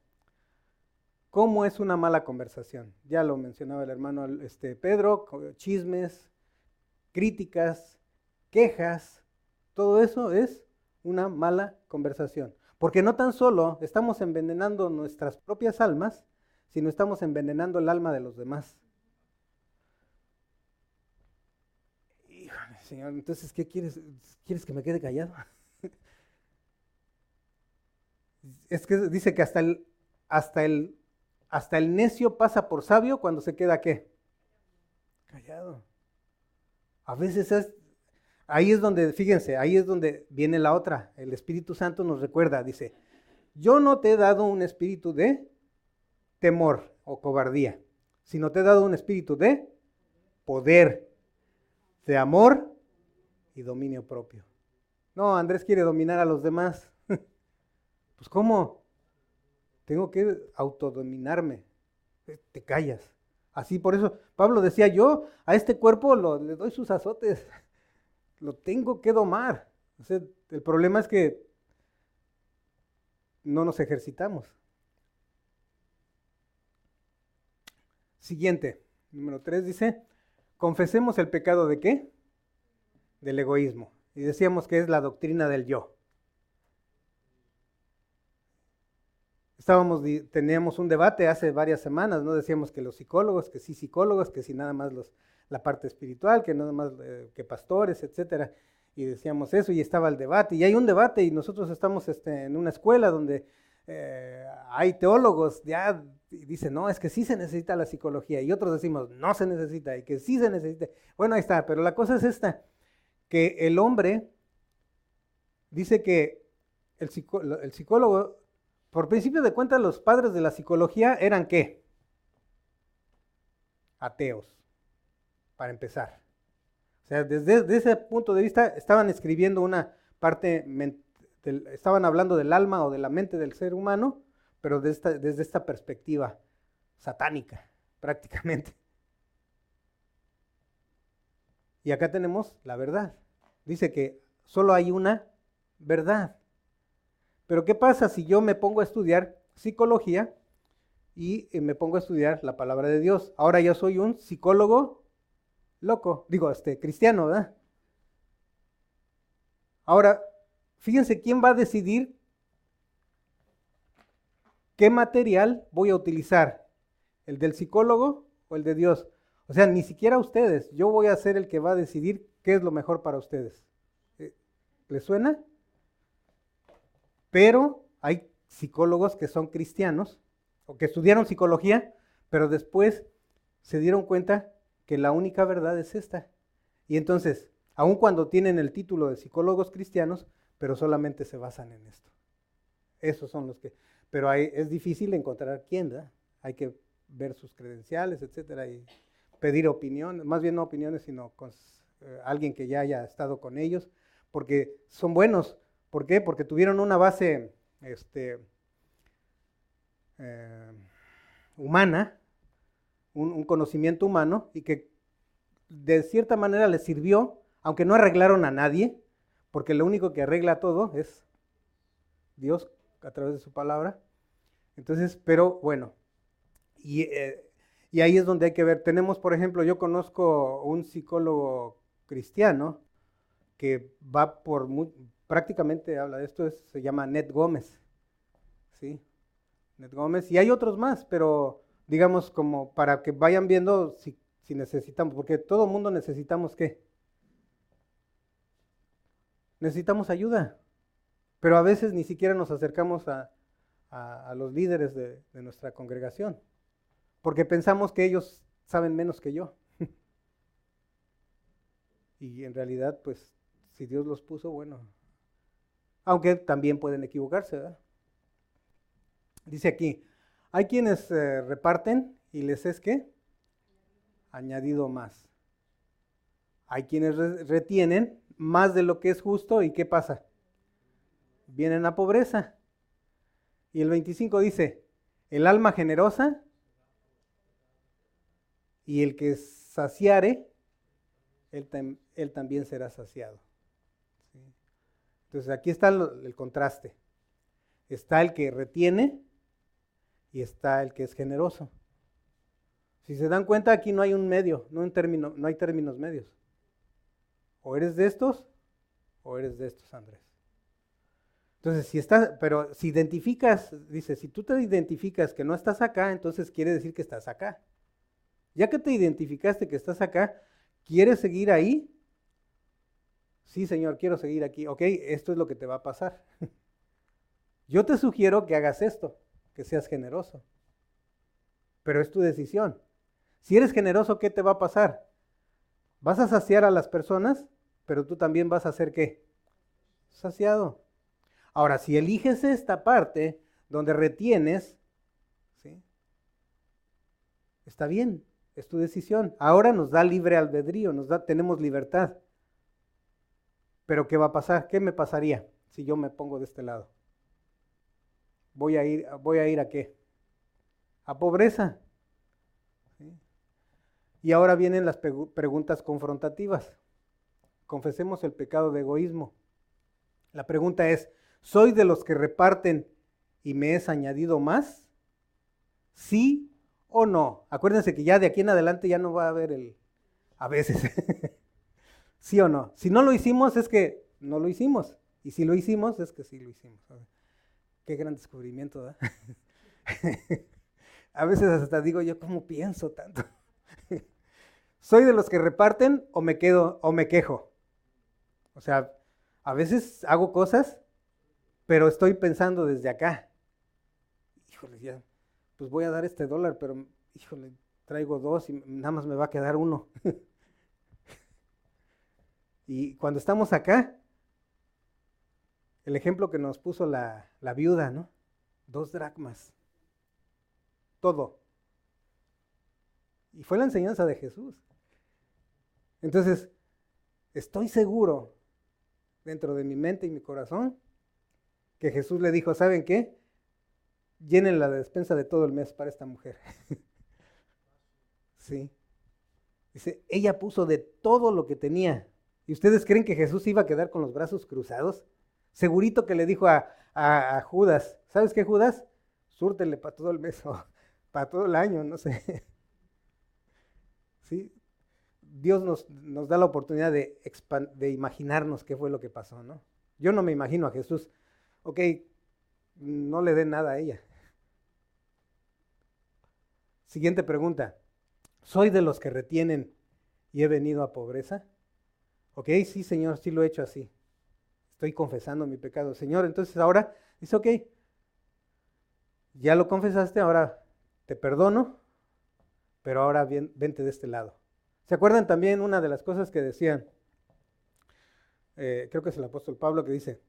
¿Cómo es una mala conversación? Ya lo mencionaba el hermano este, Pedro, chismes, críticas, quejas, todo eso es una mala conversación. Porque no tan solo estamos envenenando nuestras propias almas, sino estamos envenenando el alma de los demás. Híjole, Señor, entonces, ¿qué quieres? ¿Quieres que me quede callado? es que dice que hasta el, hasta el, hasta el necio pasa por sabio cuando se queda qué? Callado. A veces es, Ahí es donde, fíjense, ahí es donde viene la otra. El Espíritu Santo nos recuerda, dice, yo no te he dado un espíritu de temor o cobardía, sino te he dado un espíritu de poder, de amor y dominio propio. No, Andrés quiere dominar a los demás. pues ¿cómo? Tengo que autodominarme. Te callas. Así por eso Pablo decía, yo a este cuerpo le doy sus azotes lo tengo que domar. el problema es que no nos ejercitamos. Siguiente, número tres dice, confesemos el pecado de qué? Del egoísmo. Y decíamos que es la doctrina del yo. Estábamos, teníamos un debate hace varias semanas, ¿no? Decíamos que los psicólogos, que sí psicólogos, que sí nada más los la parte espiritual, que nada más eh, que pastores, etcétera. Y decíamos eso y estaba el debate. Y hay un debate y nosotros estamos este, en una escuela donde eh, hay teólogos ya dicen, no, es que sí se necesita la psicología, y otros decimos, no se necesita, y que sí se necesita. Bueno, ahí está, pero la cosa es esta, que el hombre dice que el, el psicólogo, por principio de cuentas, los padres de la psicología eran qué? Ateos, para empezar. O sea, desde, ese punto de vista estaban escribiendo una parte, estaban hablando del alma o de la mente del ser humano, pero desde desde esta perspectiva satánica, prácticamente. Y acá tenemos la verdad. Dice que solo hay una verdad. Pero ¿qué pasa si yo me pongo a estudiar psicología y eh, me pongo a estudiar la palabra de Dios? Ahora yo soy un psicólogo loco, digo, este, cristiano, ¿verdad? Ahora, fíjense quién va a decidir qué material voy a utilizar, el del psicólogo o el de Dios. O sea, ni siquiera ustedes, yo voy a ser el que va a decidir qué es lo mejor para ustedes. Eh, ¿Les suena? Pero hay psicólogos que son cristianos o que estudiaron psicología, pero después se dieron cuenta que la única verdad es esta. Y entonces, aun cuando tienen el título de psicólogos cristianos, pero solamente se basan en esto. Esos son los que... Pero es difícil encontrar quién, ¿verdad? Hay que ver sus credenciales, etcétera, y pedir opiniones, más bien no opiniones, sino con, eh, alguien que ya haya estado con ellos, porque son buenos. ¿Por qué? Porque tuvieron una base este, eh, humana, un, conocimiento humano y que de cierta manera les sirvió, aunque no arreglaron a nadie, porque lo único que arregla todo es Dios a través de su palabra. Entonces, pero bueno, y, eh, y, ahí es donde hay que ver. Tenemos, por ejemplo, yo conozco un psicólogo cristiano que va por, prácticamente habla de esto, se llama Ned Gómez, ¿sí? Ned Gómez, y hay otros más, pero digamos, como para que vayan viendo si, necesitamos, porque todo mundo necesitamos qué? Necesitamos ayuda, pero a veces ni siquiera nos acercamos a, los líderes de, de nuestra congregación, porque pensamos que ellos saben menos que yo. y en realidad, pues, si Dios los puso, bueno, aunque también pueden equivocarse, ¿verdad? Dice aquí, hay quienes eh, reparten y les es que añadido más. Hay quienes retienen más de lo que es justo y ¿qué pasa? Vienen a pobreza. Y el 25 dice, el alma generosa y el que saciare, él, él también será saciado. Entonces aquí está el contraste. Está el que retiene y está el que es generoso. Si se dan cuenta, aquí no hay un medio, no, no hay términos medios. O eres de estos o eres de estos, Andrés. Entonces, si estás, pero si identificas, dice, si tú te identificas que no estás acá, entonces quiere decir que estás acá. Ya que te identificaste que estás acá, ¿quieres seguir ahí? Sí, Señor, quiero seguir aquí. Ok, esto es lo que te va a pasar. Yo te sugiero que hagas esto que seas generoso. Pero es tu decisión. Si eres generoso, ¿qué te va a pasar? Vas a saciar a las personas, pero tú también vas a ser qué? Saciado. Ahora, si eliges esta parte donde retienes, ¿sí? está bien, es tu decisión. Ahora nos da libre albedrío, nos da, tenemos libertad. Pero ¿qué va a pasar? ¿Qué me pasaría si yo me pongo de este lado? voy a ir, voy a, ir a qué? A pobreza. Y ahora vienen las preguntas confrontativas. Confesemos el pecado de egoísmo. La pregunta es, ¿soy de los que reparten y me es añadido más? ¿Sí o no? Acuérdense que ya de aquí en adelante ya no va a haber el a veces. ¿Sí o no? Si no lo hicimos es que no lo hicimos. Y si lo hicimos es que sí lo hicimos. Qué gran descubrimiento, ¿verdad? a veces hasta digo yo, ¿cómo pienso tanto? ¿Soy de los que reparten o me quedo o me quejo? O sea, a veces hago cosas, pero estoy pensando desde acá. híjole, ya, pues voy a dar este dólar, pero híjole, traigo dos y nada más me va a quedar uno. y cuando estamos acá, el ejemplo que nos puso la, viuda, ¿no? Dos dracmas. Todo. Y fue la enseñanza de Jesús. Entonces, estoy seguro dentro de mi mente y mi corazón que Jesús le dijo, ¿saben qué? Llenen la despensa de todo el mes para esta mujer. sí. Dice, ella puso de todo lo que tenía. ¿Y ustedes creen que Jesús iba a quedar con los brazos cruzados? Segurito que le dijo a, a, Judas, ¿sabes qué Judas? Súrtele para todo el mes o para todo el año, no sé. ¿Sí? Dios nos, nos, da la oportunidad de, de imaginarnos qué fue lo que pasó, ¿no? Yo no me imagino a Jesús, ok, no le dé nada a ella. Siguiente pregunta. ¿Soy de los que retienen y he venido a pobreza? Ok, sí, Señor, sí lo he hecho así. Estoy confesando mi pecado. Señor, entonces ahora dice, ok, ya lo confesaste, ahora te perdono, pero ahora vente de este lado. ¿Se acuerdan también una de las cosas que decían? Eh, creo que es el apóstol Pablo que dice,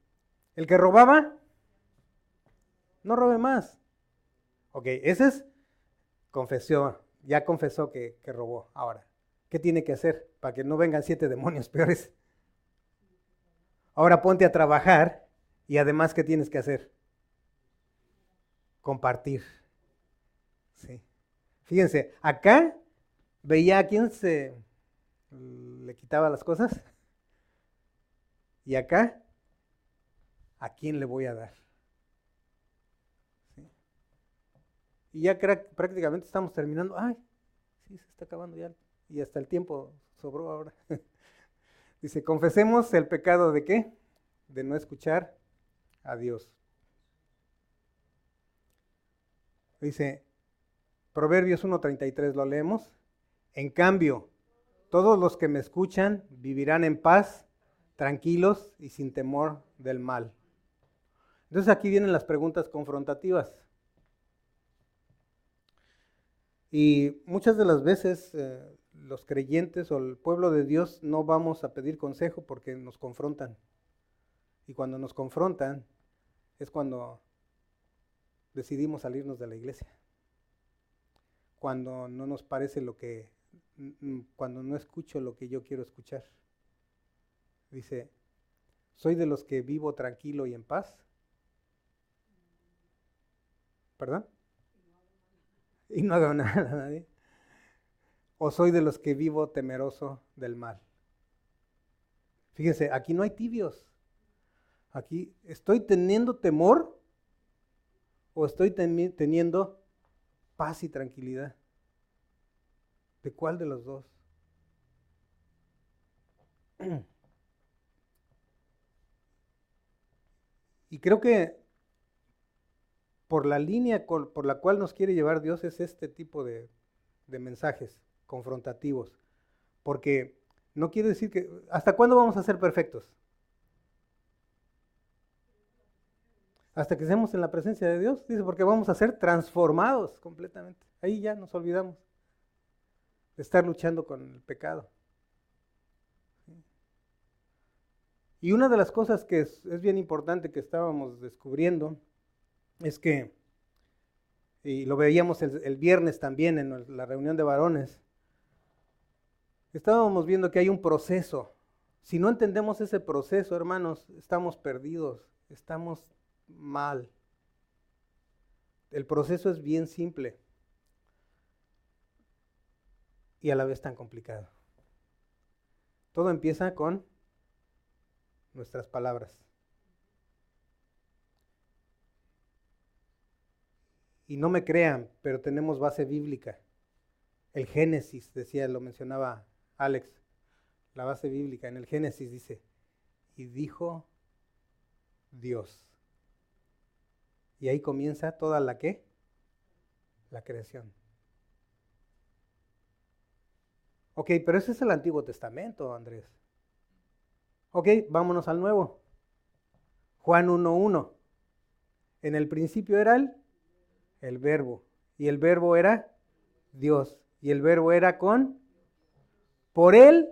el que robaba, no robe más. Ok, ese es confesión, ya confesó que robó. Ahora, ¿qué tiene que hacer para que no vengan siete demonios peores? Ahora ponte a trabajar y además, ¿qué tienes que hacer? Compartir. Sí. Fíjense, acá veía a quién se le quitaba las cosas. Y acá, ¿a quién le voy a dar? Y ya prácticamente estamos terminando. Ay, sí, se está acabando ya. Y hasta el tiempo sobró ahora. Dice, confesemos el pecado de qué? De no escuchar a Dios. Dice, Proverbios 1.33, ¿lo leemos? En cambio, todos los que me escuchan vivirán en paz, tranquilos y sin temor del mal. Entonces aquí vienen las preguntas confrontativas. Y muchas de las veces eh, los creyentes o el pueblo de Dios no vamos a pedir consejo porque nos confrontan. Y cuando nos confrontan es cuando decidimos salirnos de la iglesia. Cuando no nos parece lo que cuando no escucho lo que yo quiero escuchar. Dice, soy de los que vivo tranquilo y en paz. ¿Perdón? Y no hago nada a nadie. O soy de los que vivo temeroso del mal. Fíjense, aquí no hay tibios. Aquí estoy teniendo temor o estoy teniendo paz y tranquilidad. ¿De cuál de los dos? Y creo que por la línea por la cual nos quiere llevar Dios es este tipo de, de mensajes confrontativos. Porque no quiere decir que... ¿Hasta cuándo vamos a ser perfectos? Hasta que estemos en la presencia de Dios. Dice, porque vamos a ser transformados completamente. Ahí ya nos olvidamos de estar luchando con el pecado. Y una de las cosas que es, bien importante que estábamos descubriendo es que, y lo veíamos el, viernes también en la reunión de varones, estábamos viendo que hay un proceso. Si no entendemos ese proceso, hermanos, estamos perdidos, estamos mal. El proceso es bien simple y a la vez tan complicado. Todo empieza con nuestras palabras. Y no me crean, pero tenemos base bíblica. El Génesis, decía, lo mencionaba Alex, la base bíblica. En el Génesis dice, y dijo Dios. Y ahí comienza toda la que? La creación. Ok, pero ese es el Antiguo Testamento, Andrés. Ok, vámonos al Nuevo. Juan 1.1. En el principio era el El verbo. Y el verbo era Dios. Y el verbo era con... Por él,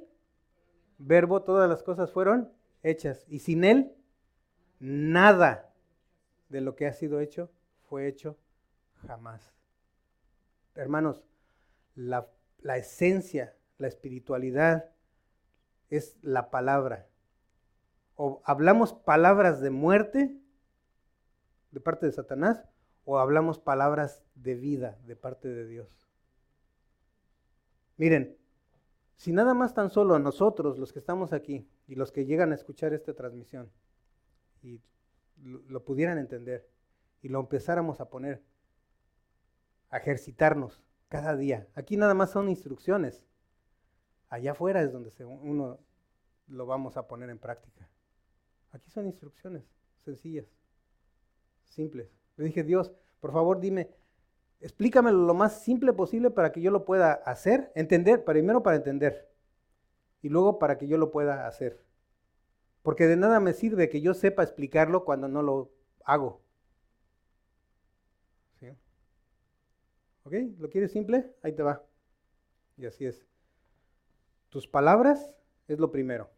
verbo, todas las cosas fueron hechas. Y sin él, nada de lo que ha sido hecho fue hecho jamás. Hermanos, la, la esencia, la espiritualidad es la palabra. O hablamos palabras de muerte de parte de Satanás o hablamos palabras de vida de parte de Dios. Miren, si nada más tan solo nosotros, los que estamos aquí y los que llegan a escuchar esta transmisión, y lo, pudieran entender y lo empezáramos a poner, a ejercitarnos cada día. Aquí nada más son instrucciones. Allá afuera es donde uno lo vamos a poner en práctica. Aquí son instrucciones sencillas, simples. Le dije, Dios, por favor dime, explícamelo lo más simple posible para que yo lo pueda hacer, entender, primero para entender y luego para que yo lo pueda hacer. Porque de nada me sirve que yo sepa explicarlo cuando no lo hago. ¿Sí? ¿Ok? ¿Lo quieres simple? Ahí te va. Y así es. Tus palabras es lo primero.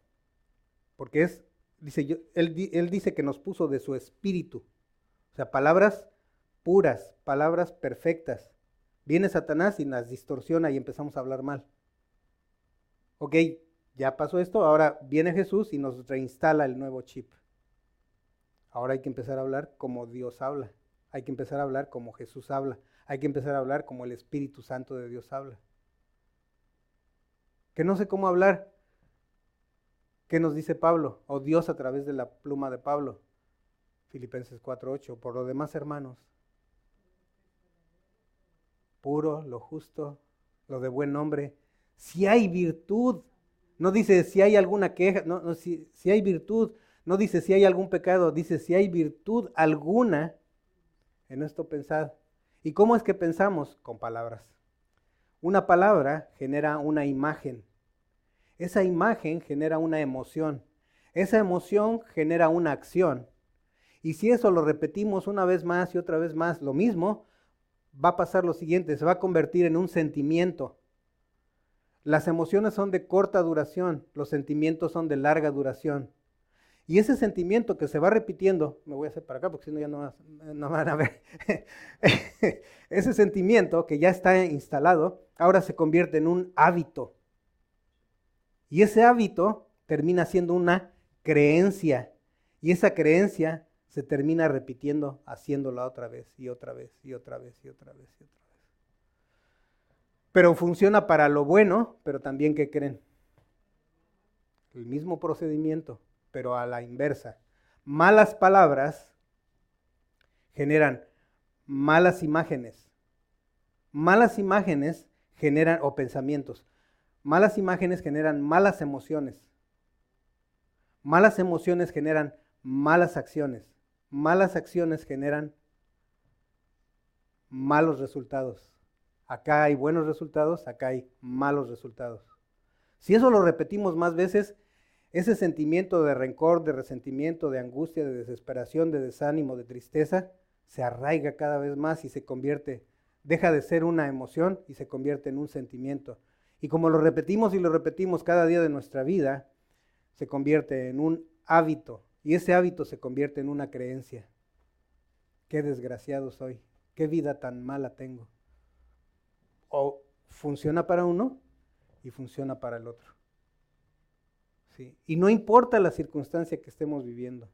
Porque es, dice, yo, él, él dice que nos puso de su espíritu. O sea, palabras puras, palabras perfectas. Viene Satanás y las distorsiona y empezamos a hablar mal. Ok, ya pasó esto, ahora viene Jesús y nos reinstala el nuevo chip. Ahora hay que empezar a hablar como Dios habla. Hay que empezar a hablar como Jesús habla. Hay que empezar a hablar como el Espíritu Santo de Dios habla. Que no sé cómo hablar. ¿Qué nos dice Pablo? O Dios a través de la pluma de Pablo. Filipenses 4:8. Por lo demás, hermanos, puro, lo justo, lo de buen nombre. Si hay virtud, no dice si hay alguna queja, no, si, si hay virtud, no dice si hay algún pecado, dice si hay virtud alguna en esto pensad. ¿Y cómo es que pensamos? Con palabras. Una palabra genera una imagen. Esa imagen genera una emoción. Esa emoción genera una acción. Y si eso lo repetimos una vez más y otra vez más, lo mismo, va a pasar lo siguiente, se va a convertir en un sentimiento. Las emociones son de corta duración, los sentimientos son de larga duración. Y ese sentimiento que se va repitiendo, me voy a hacer para acá porque si no ya no, no van a ver, ese sentimiento que ya está instalado, ahora se convierte en un hábito. Y ese hábito termina siendo una creencia. Y esa creencia se termina repitiendo, haciéndola otra vez y otra vez y otra vez y otra vez y otra vez. Pero funciona para lo bueno, pero también, ¿qué creen? El mismo procedimiento, pero a la inversa. Malas palabras generan malas imágenes. Malas imágenes generan, o pensamientos, malas imágenes generan malas emociones. Malas emociones generan malas acciones. Malas acciones generan malos resultados. Acá hay buenos resultados, acá hay malos resultados. Si eso lo repetimos más veces, ese sentimiento de rencor, de resentimiento, de angustia, de desesperación, de desánimo, de tristeza, se arraiga cada vez más y se convierte, deja de ser una emoción y se convierte en un sentimiento. Y como lo repetimos y lo repetimos cada día de nuestra vida, se convierte en un hábito y ese hábito se convierte en una creencia. Qué desgraciado soy, qué vida tan mala tengo o funciona para uno y funciona para el otro. ¿Sí? Y no importa la circunstancia que estemos viviendo.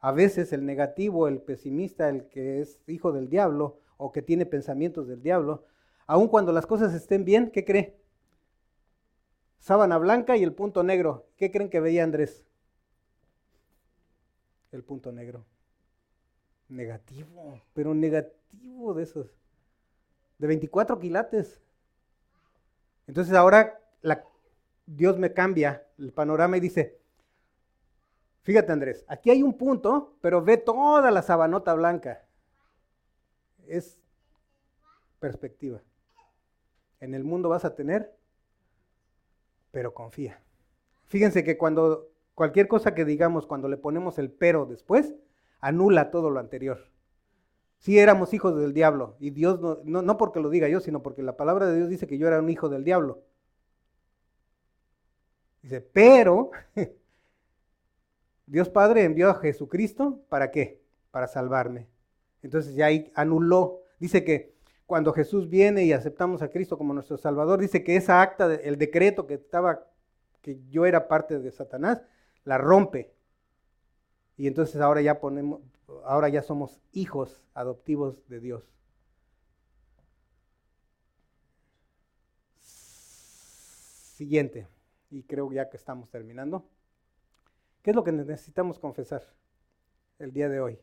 A veces el negativo, el pesimista, el que es hijo del diablo o que tiene pensamientos del diablo, aun cuando las cosas estén bien, ¿qué cree? Sábana blanca y el punto negro. ¿Qué creen que veía Andrés? El punto negro. Negativo, pero negativo de esos de 24 quilates. Entonces ahora Dios me cambia el panorama y dice, fíjate Andrés, aquí hay un punto, pero ve toda la sabanota blanca. Es perspectiva. En el mundo vas a tener, pero confía. Fíjense que cuando cualquier cosa que digamos, cuando le ponemos el pero después, anula todo lo anterior. Sí éramos hijos del diablo. Y Dios, no, no, no porque lo diga yo, sino porque la palabra de Dios dice que yo era un hijo del diablo. Dice, pero Dios Padre envió a Jesucristo para qué? Para salvarme. Entonces ya ahí anuló. Dice que cuando Jesús viene y aceptamos a Cristo como nuestro Salvador, dice que esa acta, el decreto que estaba, que yo era parte de Satanás, la rompe. Y entonces ahora ya ponemos, ahora ya somos hijos adoptivos de Dios. Siguiente, y creo ya que estamos terminando. ¿Qué es lo que necesitamos confesar el día de hoy?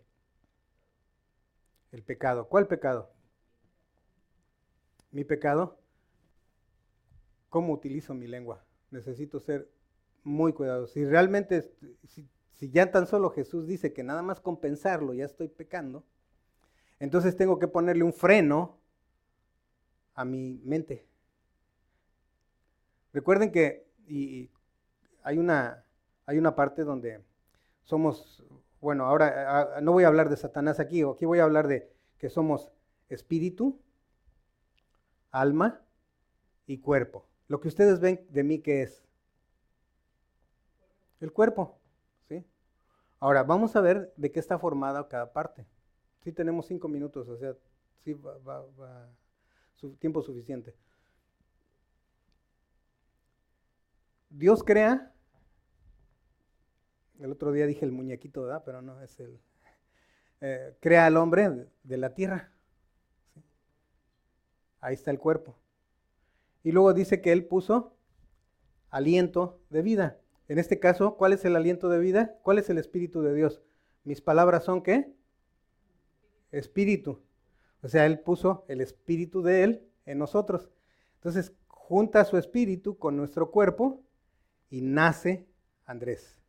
El pecado. ¿Cuál pecado? Mi pecado. ¿Cómo utilizo mi lengua? Necesito ser muy cuidadoso. Si realmente, si, ya tan solo Jesús dice que nada más con pensarlo ya estoy pecando, entonces tengo que ponerle un freno a mi mente. Recuerden que hay, una, hay una parte donde somos, bueno, ahora no voy a hablar de Satanás aquí, aquí voy a hablar de que somos espíritu, alma y cuerpo. Lo que ustedes ven de mí, ¿qué es? El cuerpo. ¿sí? Ahora, vamos a ver de qué está formada cada parte. Sí tenemos cinco minutos, o sea, sí va, su, tiempo suficiente. Dios crea, el otro día dije el muñequito, ¿verdad? Pero no, es el, eh, crea al hombre de la tierra. Ahí está el cuerpo. Y luego dice que él puso aliento de vida. En este caso, ¿cuál es el aliento de vida? ¿Cuál es el Espíritu de Dios? Mis palabras son qué? Espíritu. O sea, Él puso el Espíritu de Él en nosotros. Entonces, junta su Espíritu con nuestro cuerpo y nace Andrés,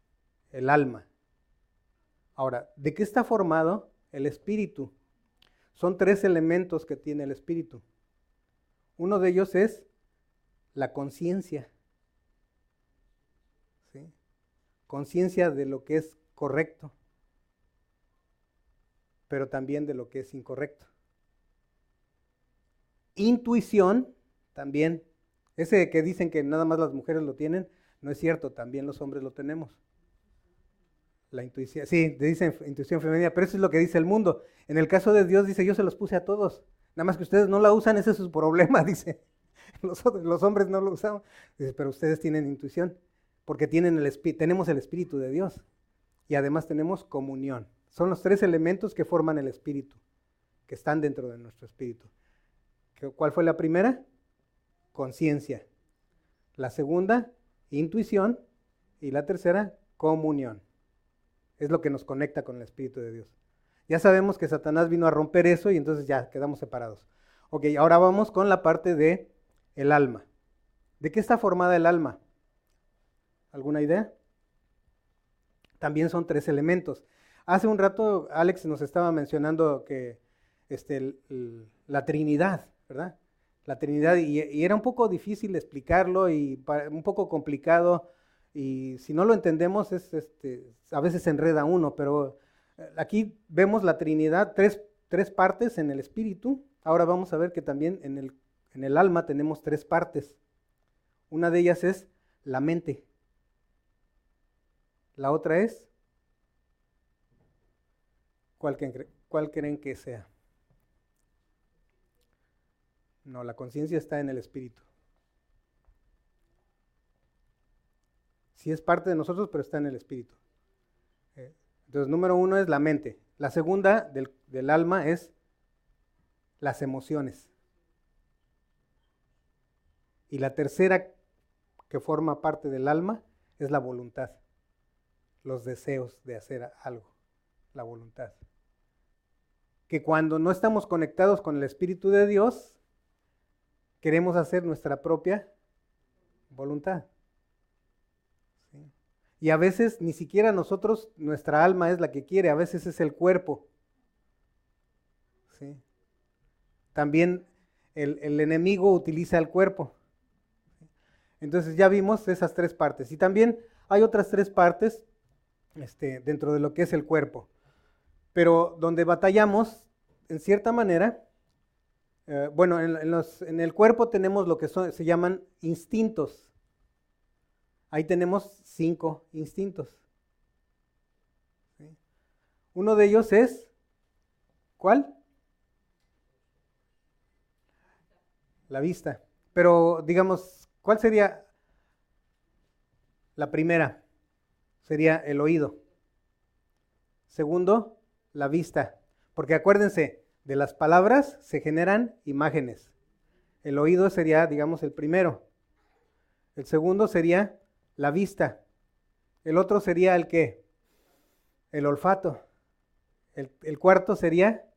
el alma. Ahora, ¿de qué está formado el Espíritu? Son tres elementos que tiene el Espíritu. Uno de ellos es la conciencia conciencia de lo que es correcto, pero también de lo que es incorrecto. Intuición, también. Ese que dicen que nada más las mujeres lo tienen, no es cierto, también los hombres lo tenemos. La intuición, sí, dicen intuición femenina, pero eso es lo que dice el mundo. En el caso de Dios dice, yo se los puse a todos. Nada más que ustedes no la usan, ese es su problema, dice. Los, los hombres no lo usamos. Dice, pero ustedes tienen intuición porque tienen el tenemos el Espíritu de Dios y además tenemos comunión. Son los tres elementos que forman el Espíritu, que están dentro de nuestro Espíritu. ¿Cuál fue la primera? Conciencia. La segunda, intuición. Y la tercera, comunión. Es lo que nos conecta con el Espíritu de Dios. Ya sabemos que Satanás vino a romper eso y entonces ya quedamos separados. Ok, ahora vamos con la parte de el alma. ¿De qué está formada el alma? ¿Alguna idea? También son tres elementos. Hace un rato Alex nos estaba mencionando que este, la Trinidad, ¿verdad? La Trinidad, y, era un poco difícil explicarlo y un poco complicado, y si no lo entendemos, es, este, a veces se enreda uno, pero eh, aquí vemos la Trinidad, tres, tres partes en el espíritu. Ahora vamos a ver que también en el, en el alma tenemos tres partes. Una de ellas es la mente. La otra es, ¿cuál, creen que sea? No, la conciencia está en el espíritu. Sí es parte de nosotros, pero está en el espíritu. Eh, entonces, número uno es la mente. La segunda del, del alma es las emociones. Y la tercera que forma parte del alma es la voluntad los deseos de hacer algo, la voluntad. Que cuando no estamos conectados con el Espíritu de Dios, queremos hacer nuestra propia voluntad. Y a veces ni siquiera nosotros, nuestra alma es la que quiere, a veces es el cuerpo. También el, el enemigo utiliza el cuerpo. Entonces ya vimos esas tres partes. Y también hay otras tres partes este, dentro de lo que es el cuerpo. Pero donde batallamos en cierta manera, eh, bueno, en, el cuerpo tenemos lo que se llaman instintos. Ahí tenemos cinco instintos. Uno de ellos es, ¿cuál? La vista. Pero digamos, ¿cuál sería la primera? Sería el oído. Segundo, la vista. Porque acuérdense, de las palabras se generan imágenes. El oído sería, digamos, el primero. El segundo sería la vista. El otro sería el qué? El olfato. El, cuarto sería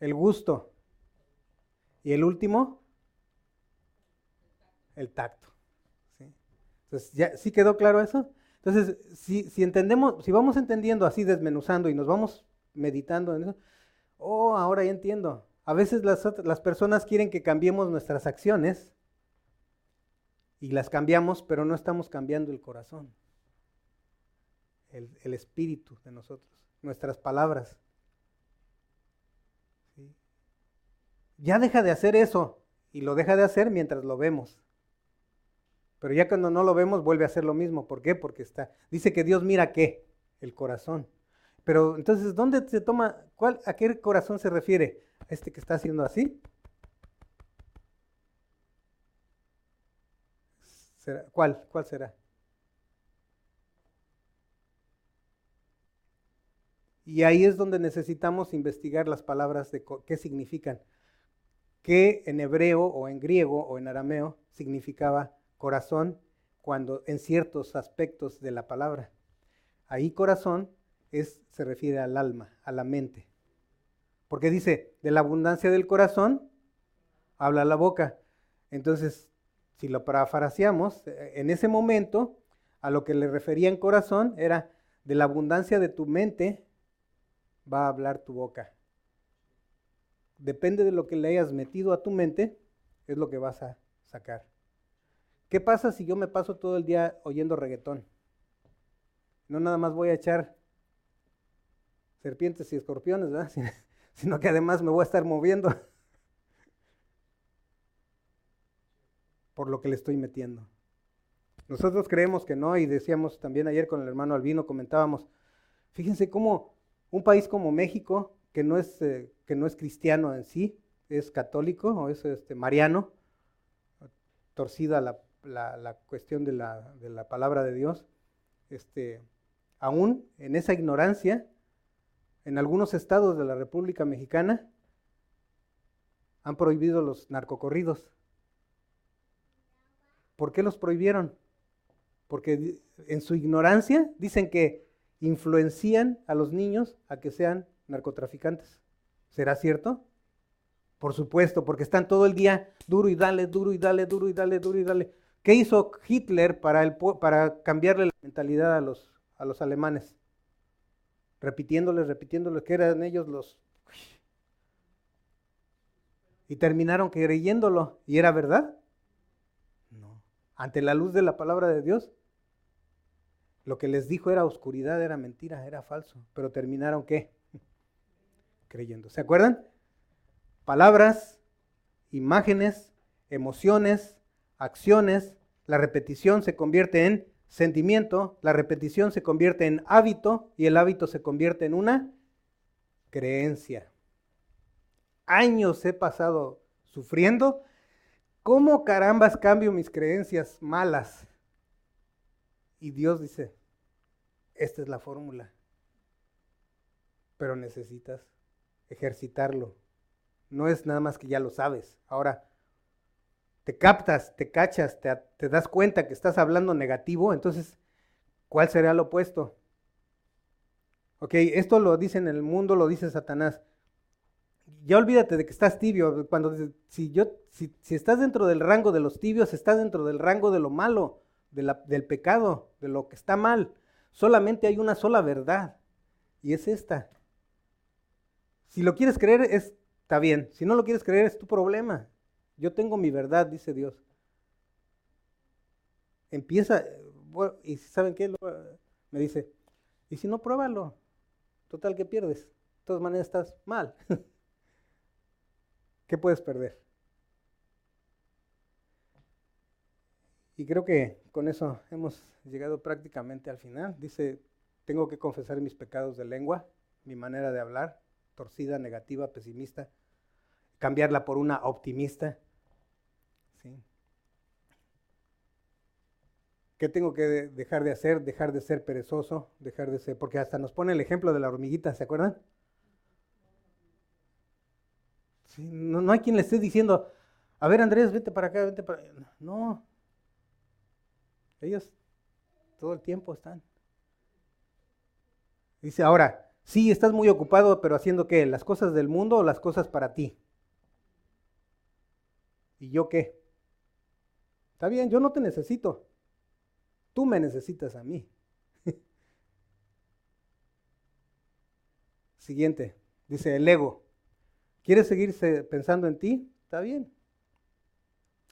el gusto. Y el último, el tacto. ¿sí? Entonces, ¿ya, ¿sí quedó claro eso? Entonces, si, entendemos, si vamos entendiendo así, desmenuzando y nos vamos meditando en eso, oh, ahora ya entiendo. A veces las, las personas quieren que cambiemos nuestras acciones y las cambiamos, pero no estamos cambiando el corazón, el, el espíritu de nosotros, nuestras palabras. Ya deja de hacer eso y lo deja de hacer mientras lo vemos. Pero ya cuando no lo vemos vuelve a hacer lo mismo. ¿Por qué? Porque está. Dice que Dios mira qué? El corazón. Pero entonces, ¿dónde se toma? ¿cuál, ¿A qué corazón se refiere? ¿A este que está haciendo así? ¿Cuál? ¿Cuál será? Y ahí es donde necesitamos investigar las palabras de qué significan. ¿Qué en hebreo o en griego o en arameo significaba corazón cuando en ciertos aspectos de la palabra. Ahí corazón es, se refiere al alma, a la mente. Porque dice, de la abundancia del corazón habla la boca. Entonces, si lo parafraseamos, eh, en ese momento a lo que le referían corazón era de la abundancia de tu mente va a hablar tu boca. Depende de lo que le hayas metido a tu mente, es lo que vas a sacar. ¿Qué pasa si yo me paso todo el día oyendo reggaetón? No nada más voy a echar serpientes y escorpiones, ¿verdad? sino que además me voy a estar moviendo por lo que le estoy metiendo. Nosotros creemos que no y decíamos también ayer con el hermano Albino, comentábamos, fíjense cómo un país como México, que no es, eh, que no es cristiano en sí, es católico o es este, mariano, torcida la la, cuestión de la, de la, palabra de Dios, este, aún en esa ignorancia, en algunos estados de la República Mexicana han prohibido los narcocorridos. ¿Por qué los prohibieron? Porque en su ignorancia dicen que influencian a los niños a que sean narcotraficantes. ¿Será cierto? Por supuesto, porque están todo el día duro y dale, duro y dale, duro y dale, duro y dale. ¿Qué hizo Hitler para, cambiarle la mentalidad a los, a los alemanes? Repitiéndoles, repitiéndoles que eran ellos los... Y terminaron creyéndolo. ¿Y era verdad? No. Ante la luz de la palabra de Dios, lo que les dijo era oscuridad, era mentira, era falso. Pero terminaron qué? Creyendo. ¿Se acuerdan? Palabras, imágenes, emociones, acciones, la repetición se convierte en sentimiento, la repetición se convierte en hábito y el hábito se convierte en una creencia. Años he pasado sufriendo. ¿Cómo carambas cambio mis creencias malas? Y Dios dice, esta es la fórmula. Pero necesitas ejercitarlo. No es nada más que ya lo sabes. Ahora, te captas, te cachas, te, das cuenta que estás hablando negativo, entonces, ¿cuál será el opuesto? Ok, esto lo dice en el mundo, lo dice Satanás. Ya olvídate de que estás tibio. Cuando si yo, si, estás dentro del rango de los tibios, estás dentro del rango de lo malo, del pecado, de lo que está mal. Solamente hay una sola verdad, y es esta. Si lo quieres creer, está bien. Si no lo quieres creer, es tu problema. Yo tengo mi verdad, dice Dios. Empieza, y ¿saben qué? Me dice, y si no, pruébalo. Total que pierdes. todas maneras estás mal. ¿Qué puedes perder? Y creo que con eso hemos llegado prácticamente al final. Dice, tengo que confesar mis pecados de lengua, mi manera de hablar, torcida, negativa, pesimista, cambiarla por una optimista. ¿sí? ¿Qué tengo que dejar de hacer? Dejar de ser perezoso, dejar de ser, porque hasta nos pone el ejemplo de la hormiguita, ¿se acuerdan? no, hay quien le esté diciendo, a ver Andrés, vete para acá, vete para. No, ellos todo el tiempo están. Dice, ahora, sí, estás muy ocupado, pero haciendo qué? ¿Las cosas del mundo o las cosas para ti? ¿Y yo qué? Está bien, yo no te necesito. Tú me necesitas a mí. Siguiente, dice el ego. ¿Quieres seguir pensando en ti? Está bien.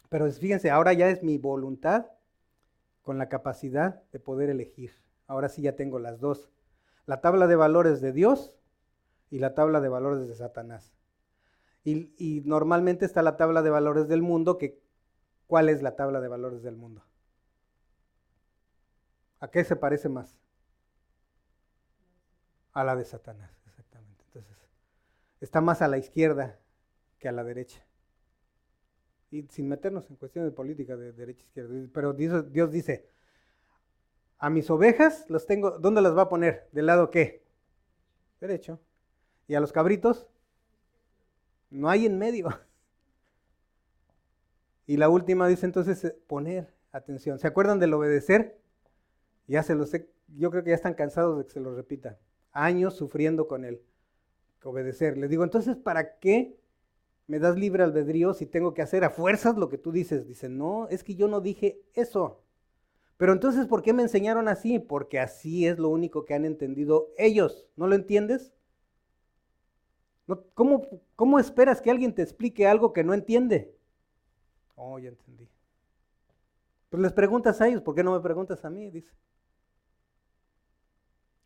Pero fíjense, ahora ya es mi voluntad con la capacidad de poder elegir. Ahora sí ya tengo las dos. La tabla de valores de Dios y la tabla de valores de Satanás. Y, normalmente está la tabla de valores del mundo, que ¿cuál es la tabla de valores del mundo? ¿A qué se parece más? A la de Satanás, exactamente. Entonces, está más a la izquierda que a la derecha. Y sin meternos en cuestiones de política de derecha e izquierda. Pero Dios, dice, a mis ovejas los tengo, ¿dónde las va a poner? ¿Del lado qué? Derecho. ¿Y a los cabritos? No hay en medio. Y la última dice entonces poner atención. ¿Se acuerdan del obedecer? Ya se los sé, yo creo que ya están cansados de que se lo repita. Años sufriendo con el obedecer. Les digo, entonces, ¿para qué me das libre albedrío si tengo que hacer a fuerzas lo que tú dices? Dice, no, es que yo no dije eso. Pero entonces, ¿por qué me enseñaron así? Porque así es lo único que han entendido ellos. ¿No lo entiendes? ¿Cómo, ¿Cómo esperas que alguien te explique algo que no entiende? Oh, ya entendí. Pues les preguntas a ellos, ¿por qué no me preguntas a mí? Dice.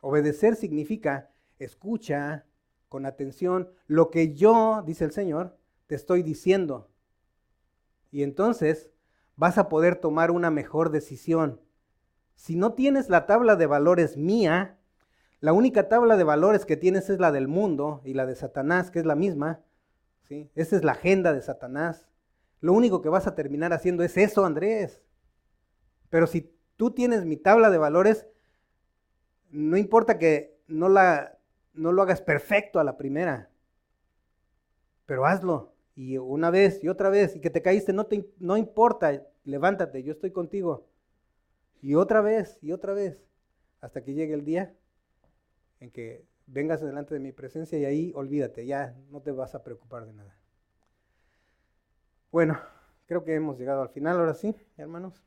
Obedecer significa escucha con atención lo que yo, dice el Señor, te estoy diciendo. Y entonces vas a poder tomar una mejor decisión. Si no tienes la tabla de valores mía, la única tabla de valores que tienes es la del mundo y la de Satanás, que es la misma. ¿sí? Esa es la agenda de Satanás. Lo único que vas a terminar haciendo es eso, Andrés. Pero si tú tienes mi tabla de valores, no importa que no, la, no lo hagas perfecto a la primera, pero hazlo. Y una vez y otra vez, y que te caíste, no, te, no importa, levántate, yo estoy contigo. Y otra vez y otra vez, hasta que llegue el día en que vengas delante de mi presencia y ahí olvídate, ya no te vas a preocupar de nada. Bueno, creo que hemos llegado al final, ahora sí, hermanos.